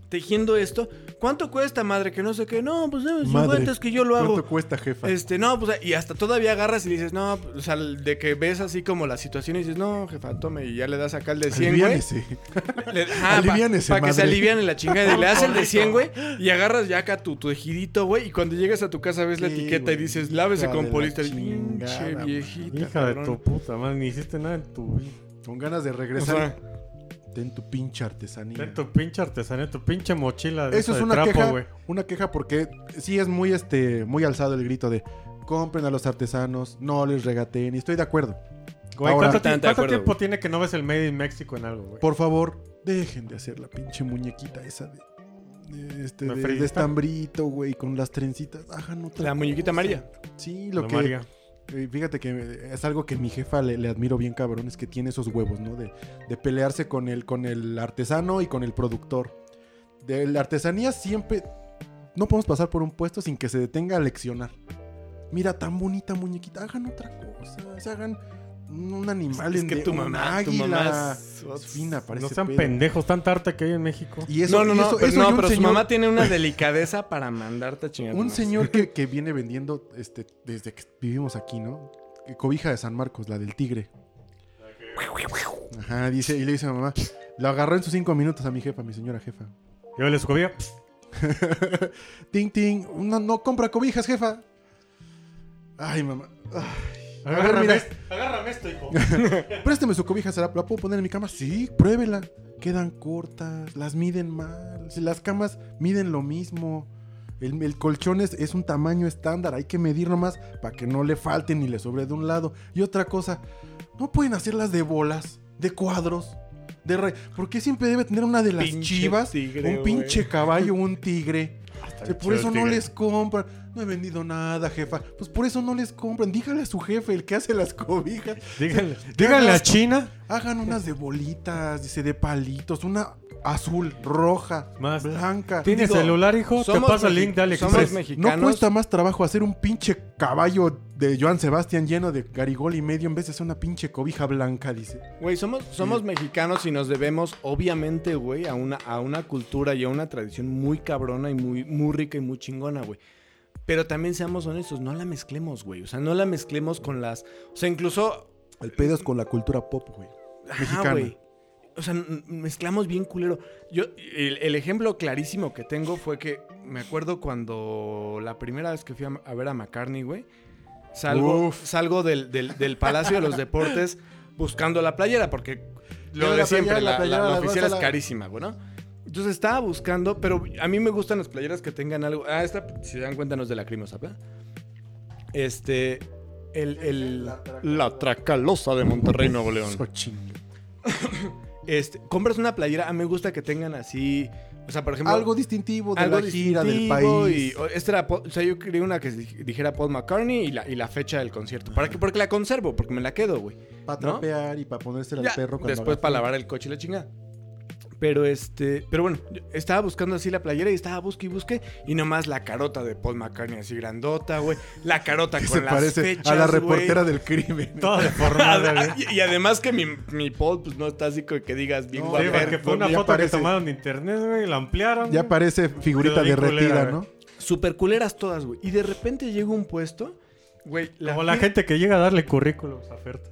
tejiendo esto. ¿Cuánto cuesta, madre? Que no sé qué. No, pues eh, 50 Madre, es que yo lo hago. ¿Cuánto cuesta, jefa? Este, no, pues y hasta todavía agarras y dices, no, o sea, de que ves así como la situación y dices, no, jefa, tome, y ya le das acá el de 100, güey. Para que se aliviane la chingada. Y le das el de 100, güey. Y agarras ya acá tu, tu ejidito, güey. Y cuando llegas a tu casa ves la etiqueta güey. y dices, lávese con chingada, Pinche viejita. Hija de tu puta madre, ni hiciste nada en tu vida. Con ganas de O regresar. sea, Ten tu pinche artesanía. En tu pinche artesanía, tu pinche mochila de, Eso es de una trapo, queja, güey. una queja porque sí es muy este muy alzado el grito de compren a los artesanos, no les regateen y estoy de acuerdo. Güey, Ahora- ¿cuánto, acuerdo, tiempo güey. tiene que no ves el Made in Mexico en algo, güey? Por favor, dejen de hacer la pinche muñequita esa de, este ¿La de, estambrito, güey, con las trencitas. Hagan otra La muñequita cosa. María. Sí, lo La que María. Eh, fíjate que es algo que mi jefa le, admiro bien cabrón, es que tiene esos huevos, ¿no? De, de pelearse con el, con el artesano y con el productor. De la artesanía siempre... No podemos pasar por un puesto sin que se detenga a leccionar. Mira, tan bonita muñequita, hagan otra cosa. Se hagan un animal Es que tu mamá, tu águila. mamá es- Es fina, parece No sean pedo. pendejos, tanta arte que hay en México. Y eso, no, no, y no. eso- pero eso no, pero su señor- mamá tiene una delicadeza para mandarte a chingar. Un señor que, que viene vendiendo este, desde que vivimos aquí, ¿no? Que Cobija de San Marcos, la del tigre. Ajá, dice, y le dice a mamá, lo agarró en sus cinco minutos a mi jefa, mi señora jefa. Llévale su cobija. ting, ting, no, no compra cobijas, jefa. Ay, mamá. Ay. Agárrame, esto, agárrame esto, hijo. préstame su cobija, ¿se la, la puedo poner en mi cama? Sí, pruébela. Quedan cortas, las miden mal. Si Las camas miden lo mismo. El, el colchón es, es un tamaño estándar, hay que medir nomás para que no le falte ni le sobre de un lado. Y otra cosa, no pueden hacerlas de bolas, de cuadros, de rey. ¿Por qué siempre debe tener una de las Pinche chivas? tigre, un pinche caballo, un tigre. Hasta por eso no tigre. les compran. No he vendido nada, jefa. Pues por eso no les compran. Dígale a su jefe, el que hace las cobijas. Díganle, díganle a China. Hagan unas de bolitas, dice, de palitos. Una azul, roja, Más. blanca. ¿Tienes Digo, celular, hijo? Te paso el link de AliExpress. mexicanos. No cuesta más trabajo hacer un pinche caballo de Joan Sebastián lleno de garigol y medio en vez de hacer una pinche cobija blanca, dice. Güey, somos, somos mexicanos y nos debemos, obviamente, güey, a una, a una cultura y a una tradición muy cabrona y muy, muy rica y muy chingona, güey. Pero también seamos honestos, no la mezclemos, güey. O sea, no la mezclemos con las. O sea, incluso. El pedo es con la cultura pop, güey. Mexicana. güey. O sea, mezclamos bien culero. Yo, el, el ejemplo clarísimo que tengo fue que me acuerdo cuando la primera vez que fui a, a ver a McCartney, güey. Salgo, Uf. salgo del, del- del Palacio de los Deportes buscando la playera, porque lo de siempre, la la, playera, la- la oficial es carísima, güey, ¿no? Entonces estaba buscando, pero a mí me gustan las playeras que tengan algo. Ah, esta, si se dan cuenta, no es de la Crimosa, ¿verdad? Este. El, el- la Tracalosa de Monterrey, Nuevo León. Este, compras una playera, a mí me gusta que tengan así, o sea, por ejemplo, Algo distintivo de algo la gira del país. Y, o- esta era, o sea, yo quería una que di- dijera Paul McCartney y la, y la fecha del concierto. ¿Para qué? Porque la conservo, porque me la quedo, güey. Para ¿no? trapear y para ponérsela al perro cuando después para lavar el coche y la chingada. Pero este, pero bueno, estaba buscando así la playera y estaba busque y busque y nomás la carota de Paul McCartney así grandota, güey, la carota Que con se las parece fechas, a la güey. reportera del crimen. Toda deformada, güey. y, y además que mi, mi Paul pues no está así como que digas bien No, Sí, guapo. porque fue una ya foto parece- que tomaron de internet, güey, la ampliaron. Ya parece figurita derretida, culera, ¿no? Super culeras todas, güey. Y de repente llega un puesto, güey, la, Como la gente que llega a darle currículums a Ferta.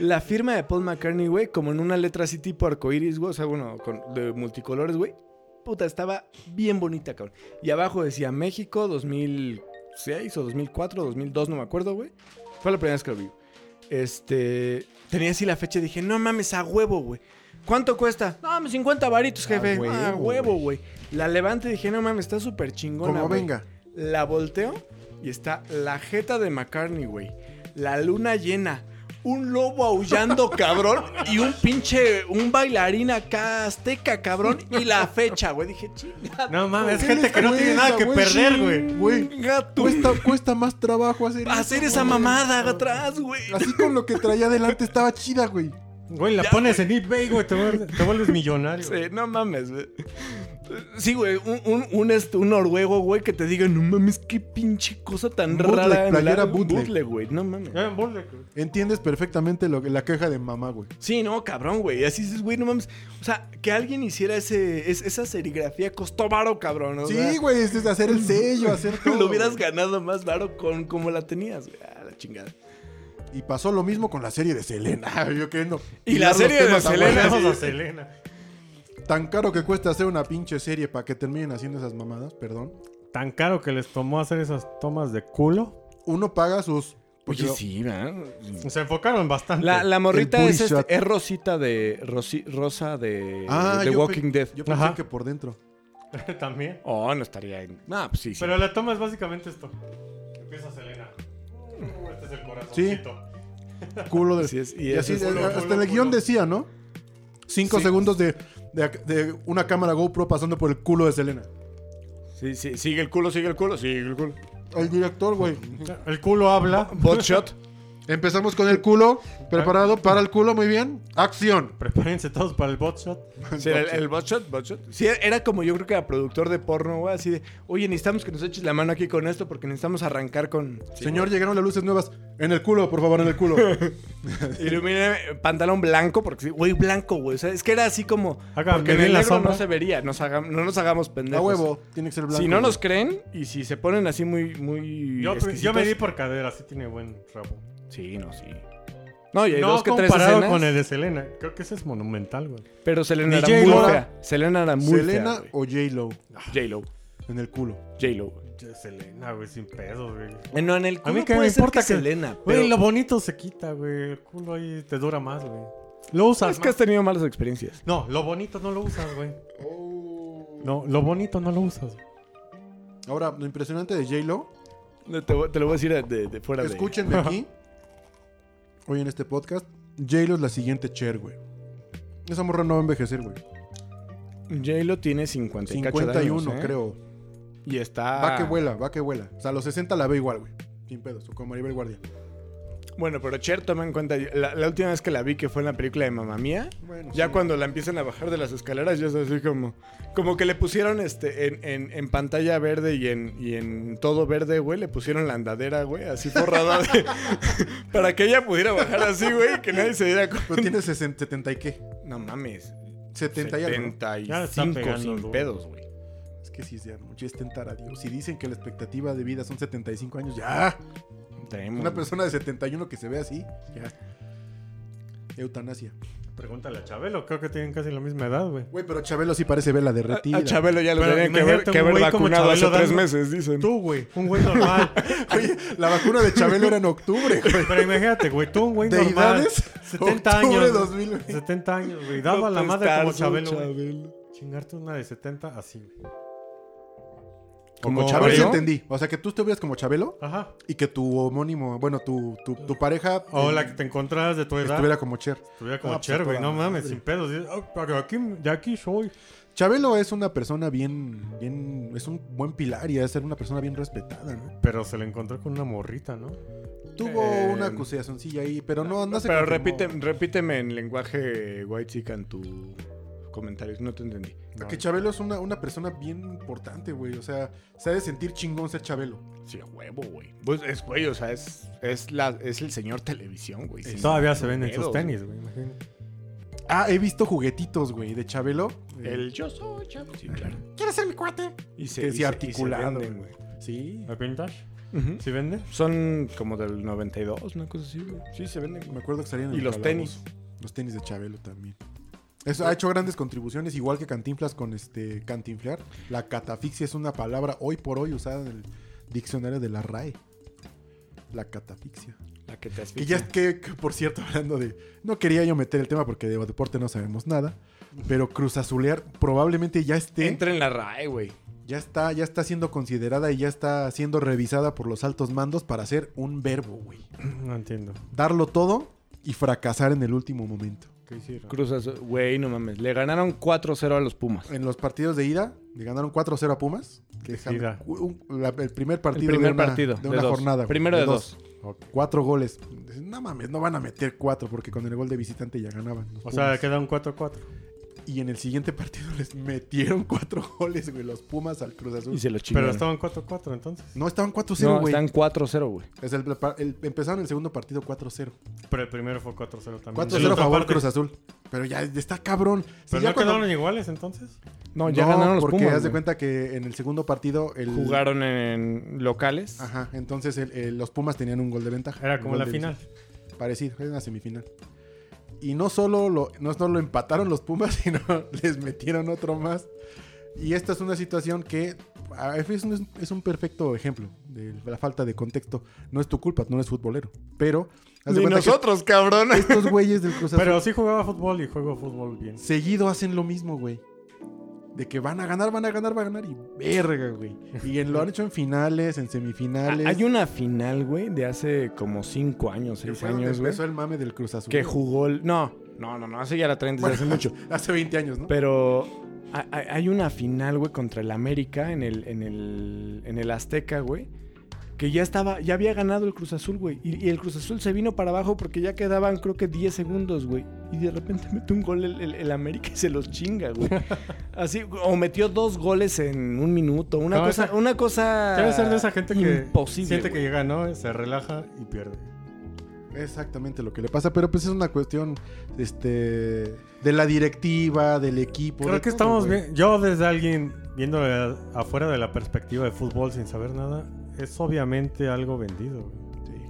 La firma de Paul McCartney, güey, como en una letra así tipo arcoiris, güey, o sea, bueno, con, de multicolores, güey. Puta, estaba bien bonita, cabrón. Y abajo decía México 2006 o 2004, 2002, no me acuerdo, güey. Fue la primera vez que lo vi. Este, tenía así la fecha y dije, no mames, a huevo, güey. ¿Cuánto cuesta? No, mames, 50 varitos, jefe. huevo, A huevo, güey. La levanté y dije, no mames, está súper chingona, Como güey. venga. La volteo y está la jeta de McCartney, güey. La luna llena. Un lobo aullando, cabrón. Y un pinche, un bailarín acá azteca, cabrón. Y la fecha, güey. Dije, chinga. No mames, es ¿Qué gente que no tiene nada que perder, güey. Güey, tu- cuesta, cuesta más trabajo hacer Hacer eso, esa güey. mamada atrás, güey. Así con lo que traía adelante estaba chida, güey. Güey, la Ya, pones en eBay, güey, te vuelves, te vuelves millonario. Sí, no mames, güey. Sí, güey, un, un, un, este, un noruego, güey, que te diga, no mames, qué pinche cosa tan Bootleg, rara. en playera la- bootleg. güey, no mames. Bootleg, güey. Entiendes perfectamente lo que, la queja de mamá, güey. Sí, no, cabrón, güey. Así dices, güey, no mames. O sea, que alguien hiciera ese, es- esa serigrafía costó varo, cabrón. o sea, Sí, güey, es hacer el sello, hacer todo. Lo hubieras güey. ganado más varo con como la tenías, güey. Ah, la chingada. Y pasó lo mismo con la serie de Selena. Yo queriendo Y la serie de Selena, a Selena. Tan caro que cuesta hacer una pinche serie para que terminen haciendo esas mamadas, perdón. Tan caro que les tomó hacer esas tomas de culo. Uno paga sus... porque Oye, lo- sí, ¿verdad? Se enfocaron bastante. La, la morrita es, este- es Rosita de. Rosi- Rosa de. Ah, de Walking pe- Dead. Yo pensé Ajá. que por dentro. También. Oh, no estaría en. Ah, pues sí, sí. Pero la toma es básicamente esto. Empieza Selena. Este es el corazoncito. Culo de... Así es, y Y así, es- culo, hasta culo, el guion decía, ¿no? Cinco Sí. segundos de, de, de una cámara GoPro pasando por el culo de Selena. Sí, sí, sigue el culo, sigue el culo, sigue el culo. El director, güey. El culo habla. Bot shot. Empezamos con el culo. Preparado para el culo, muy bien. Acción. Prepárense todos para el bot shot. Sí, el, el bot shot, bot shot. Sí, era como yo creo que era productor de porno, güey, así de, oye, necesitamos que nos eches la mano aquí con esto porque necesitamos arrancar con... Sí, Señor, llegaron las luces nuevas. En el culo, por favor, en el culo. Ilumine pantalón blanco, porque sí, güey, blanco, güey. O sea, es que era así como. Hagan porque en el la negro sombra. no se vería. Nos haga- no nos hagamos A pendejos. huevo. Tiene que ser blanco. Si no nos creen y si se ponen así muy. muy Yo, exquisitos- yo me di por cadera, sí tiene buen rabo. Sí, no, sí. No, y hay No dos que tres comparado escenas. con el de Selena. Creo que ese es monumental, güey. Pero Selena Ni era J-Lo. muy fea. Selena era muy Selena fea. o J-Lo. J-Lo. En el culo. J-Lo. Selena, güey, sin pedos, güey. Eh, No, en el culo A mí que me ser importa que que... Selena. Güey, Pero lo bonito se quita, güey. El culo ahí te dura más, güey. Lo usas es que has más. tenido malas experiencias. No, lo bonito no lo usas, güey. No, lo bonito no lo usas. Ahora, lo impresionante de J-Lo. No, Te, voy- te lo voy a decir de, de fuera de... Escúchenme aquí. Hoy en este podcast. J-Lo es la siguiente Cher, güey. Esa morra no va a envejecer, güey. J-Lo tiene 50 y cacho de 51, años, ¿eh? creo. Y está... Va que vuela, va que vuela. O sea, a los 60 la ve igual, güey. Sin pedos. O como Maribel Guardia. Bueno, pero Cher, toma en cuenta, la, la última vez que la vi, que fue en la película de Mamá Mía, Bueno, ya sí. cuando la empiezan a bajar de las escaleras, ya es así como... Como que le pusieron este en, en- en pantalla verde y en, y en todo verde, güey, le pusieron la andadera, güey, así forrada de- para que ella pudiera bajar así, güey, que nadie se diera cuenta. Pero tiene 60, 70 y qué. No mames. 70 y algo. ¿no? Ya está 75 pegando sin duro. pedos, güey. Es que sí, es ya mucho es tentar a Dios. Si dicen que la expectativa de vida son 75 años, ya. Tenemos- Una persona de 71 que se ve así, ya. Eutanasia. Pregúntale a Chabelo, creo que tienen casi la misma edad, güey. Güey, pero Chabelo sí parece vela derretida. A Chabelo ya lo tenían que haber, imagínate que haber vacunado hace tres meses, dicen. Tú, güey, un güey normal. Oye, la vacuna de Chabelo era en octubre, güey. Pero imagínate, güey, tú, un güey ¿De normal. edades? 70 Octubre años. 2020. 70 años, güey. Daba la No, madre como Chabelo, Chabelo. güey. Chingarte una de 70 así, güey. Como Chabelo. si entendí. O sea, que tú te veas como Chabelo Ajá. y que tu homónimo, bueno, tu, tu, tu pareja O eh, la que te encontraras de tu edad. estuviera como Cher. Estuviera como Ah, pues, Cher, güey. No mames, sin pedos. "Ah, pero aquí, de aquí soy. Chabelo es una persona bien, bien, es un buen pilar y debe ser una persona bien respetada, ¿no? Pero se le encontró con una morrita, ¿no? Tuvo Eh, una acusacioncilla ahí, pero no, no se Pero repite, repíteme en lenguaje white chican tu comentario, no te entendí. Que Chabelo es una, una persona bien importante, güey. O sea, se ha de sentir chingón ser Chabelo. Sí, a huevo, güey. Pues es, güey, o sea, es, es, la, es el señor televisión, güey. Todavía se venden pedos, sus tenis, güey. imagínate. Ah, he visto juguetitos, güey, de Chabelo. El yo soy chavo. Sí, claro. ¿Quieres ser mi cuate? Y Que y sí, articulado, venden, güey. Sí. ¿El vintage? Ujú. ¿Sí vende? Son como del 92, una cosa así, güey. Sí, se venden. Me acuerdo que salían en Y el los tenis. Los tenis de Chabelo también. Eso ha hecho grandes contribuciones, igual que Cantinflas con este cantinflear. La catafixia es una palabra hoy por hoy usada en el diccionario de la RAE. La catafixia. La que te Que ya que, que, por cierto, hablando de. No quería yo meter el tema porque de deporte no sabemos nada. Pero Cruz Azulear probablemente ya esté. Entra en la RAE, güey. Ya está, ya está siendo considerada y ya está siendo revisada por los altos mandos para ser un verbo, güey. No entiendo. Darlo todo y fracasar en el último momento. ¿Qué hicieron? Cruz Azul, güey, no mames. Le ganaron 4-0 a los Pumas. En los partidos de ida, le ganaron 4-0 a Pumas. Que es Ida. un- la- el primer partido, el primer de una, partido. de una dos. jornada. güey, Primero de dos. Cuatro goles. No mames, no van a meter cuatro porque con el gol de visitante ya ganaban. los O sea, Pumas. queda un 4-4. Y en el siguiente partido les metieron cuatro goles, güey, los Pumas al Cruz Azul. Y se lo Pero chingaron. estaban 4-4 entonces. No, estaban 4-0, No, güey. están 4-0, güey. Es el, el- empezaron el segundo partido 4-0. Pero el primero fue 4-0 también. 4-0 De la a favor parte. Cruz Azul. Pero ya está cabrón. Si Pero ya no cuando- quedaron iguales entonces. No, ya No, ganaron los porque Pumas. haz de cuenta que en el segundo partido el Jugaron en locales. Ajá, entonces el- el- los Pumas tenían un gol de ventaja. Era como la final. visita. Parecido, era una semifinal. Y no solo lo, no solo lo empataron los Pumas, sino les metieron otro más. Y esta es una situación que es un, es un perfecto ejemplo de la falta de contexto. No es tu culpa, no eres futbolero. Pero Ni nosotros, cabrón. estos güeyes del Cruz Azul Pero sí jugaba fútbol y juego fútbol bien. seguido hacen lo mismo, güey. De que van a ganar, van a ganar, van a ganar y verga, güey. Y en- lo han hecho en finales, en semifinales. Hay una final, güey, de hace como 5 años, que 6 fue donde años, güey. empezó el mame del Cruz Azul. Que jugó el... No, no, no, no. Hace ya la traen desde hace mucho. Hace 20 años, ¿no? Pero ha- ha- hay una final, güey, contra el América en el, en el, en el Azteca, güey. Que ya estaba, ya había ganado el Cruz Azul, güey. Y, y el Cruz Azul se vino para abajo porque ya quedaban, creo que 10 segundos, güey. Y de repente mete un gol el, el- el América y se los chinga, güey. Así, o metió dos goles en un minuto. Una No, cosa, esa- una cosa. Debe ser de esa gente que imposible. siente que llega, ¿no? Se relaja y pierde. Exactamente lo que le pasa, pero pues es una cuestión este de la directiva, del equipo. Creo de que todo, estamos güey. bien. Yo, desde alguien viendo afuera de la perspectiva de fútbol sin saber nada, es obviamente algo vendido. güey. Sí.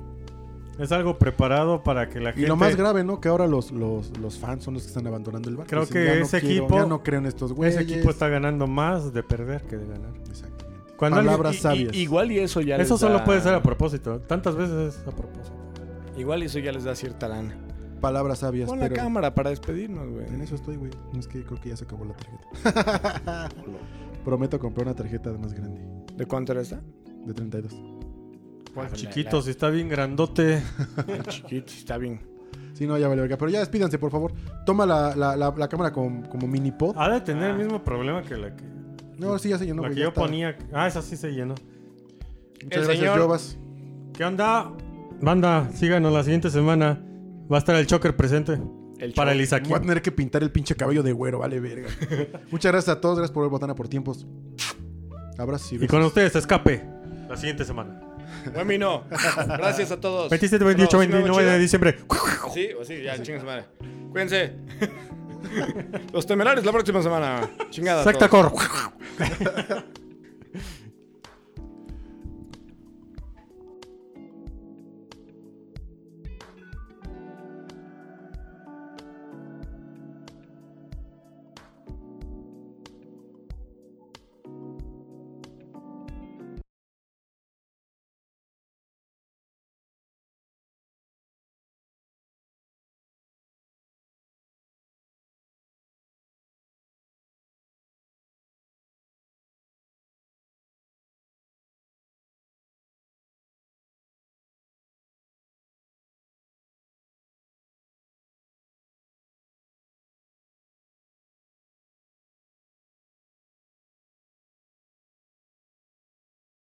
Es algo preparado para que la Y gente. lo más grave, ¿no? Que ahora los, los, los fans son los que están abandonando el barco. Creo Dicen, que "Ya no ese quiero, equipo- Ya no creo en estos güeyes. Ese equipo está ganando más de perder que de ganar. Exactamente. Cuando Palabras Y- y- sabias. igual y eso ya Eso les solo da- puede ser a propósito. Tantas veces es a propósito. Igual y eso ya les da cierta lana. Palabras sabias. Pon la pero cámara para despedirnos, güey. En eso estoy, güey. No es que creo que ya se acabó la tarjeta. Prometo comprar una tarjeta más grande. ¿De cuánto era esta? De 32. Ah, la- Chiquito, si está bien grandote. Chiquito, está bien. Sí, no, ya vale verga. Pero ya despídanse, por favor. Toma la, la, la, la cámara como, como mini pod. Ha de tener el mismo problema que la que, No, sí, ya se llenó. la que yo está. ponía. Ah, esa sí se llenó. Muchas El gracias, señor- Jovas. ¿Qué onda? Banda, síganos la siguiente semana. Va a estar el Choker presente. El Para el. Isaac. Voy a tener que pintar el pinche cabello de güero, vale verga. Muchas gracias a todos, gracias por ver Botana por tiempos. Abrazos y Y con ustedes, escape. La siguiente semana. Buen vino. Gracias a todos. 27, 28, Bueno, ¿sí me 29 de diciembre. Sí, o sí, ya, chingas madre. Cuídense. Los temerarios la próxima semana. Chingada. Secta Cor.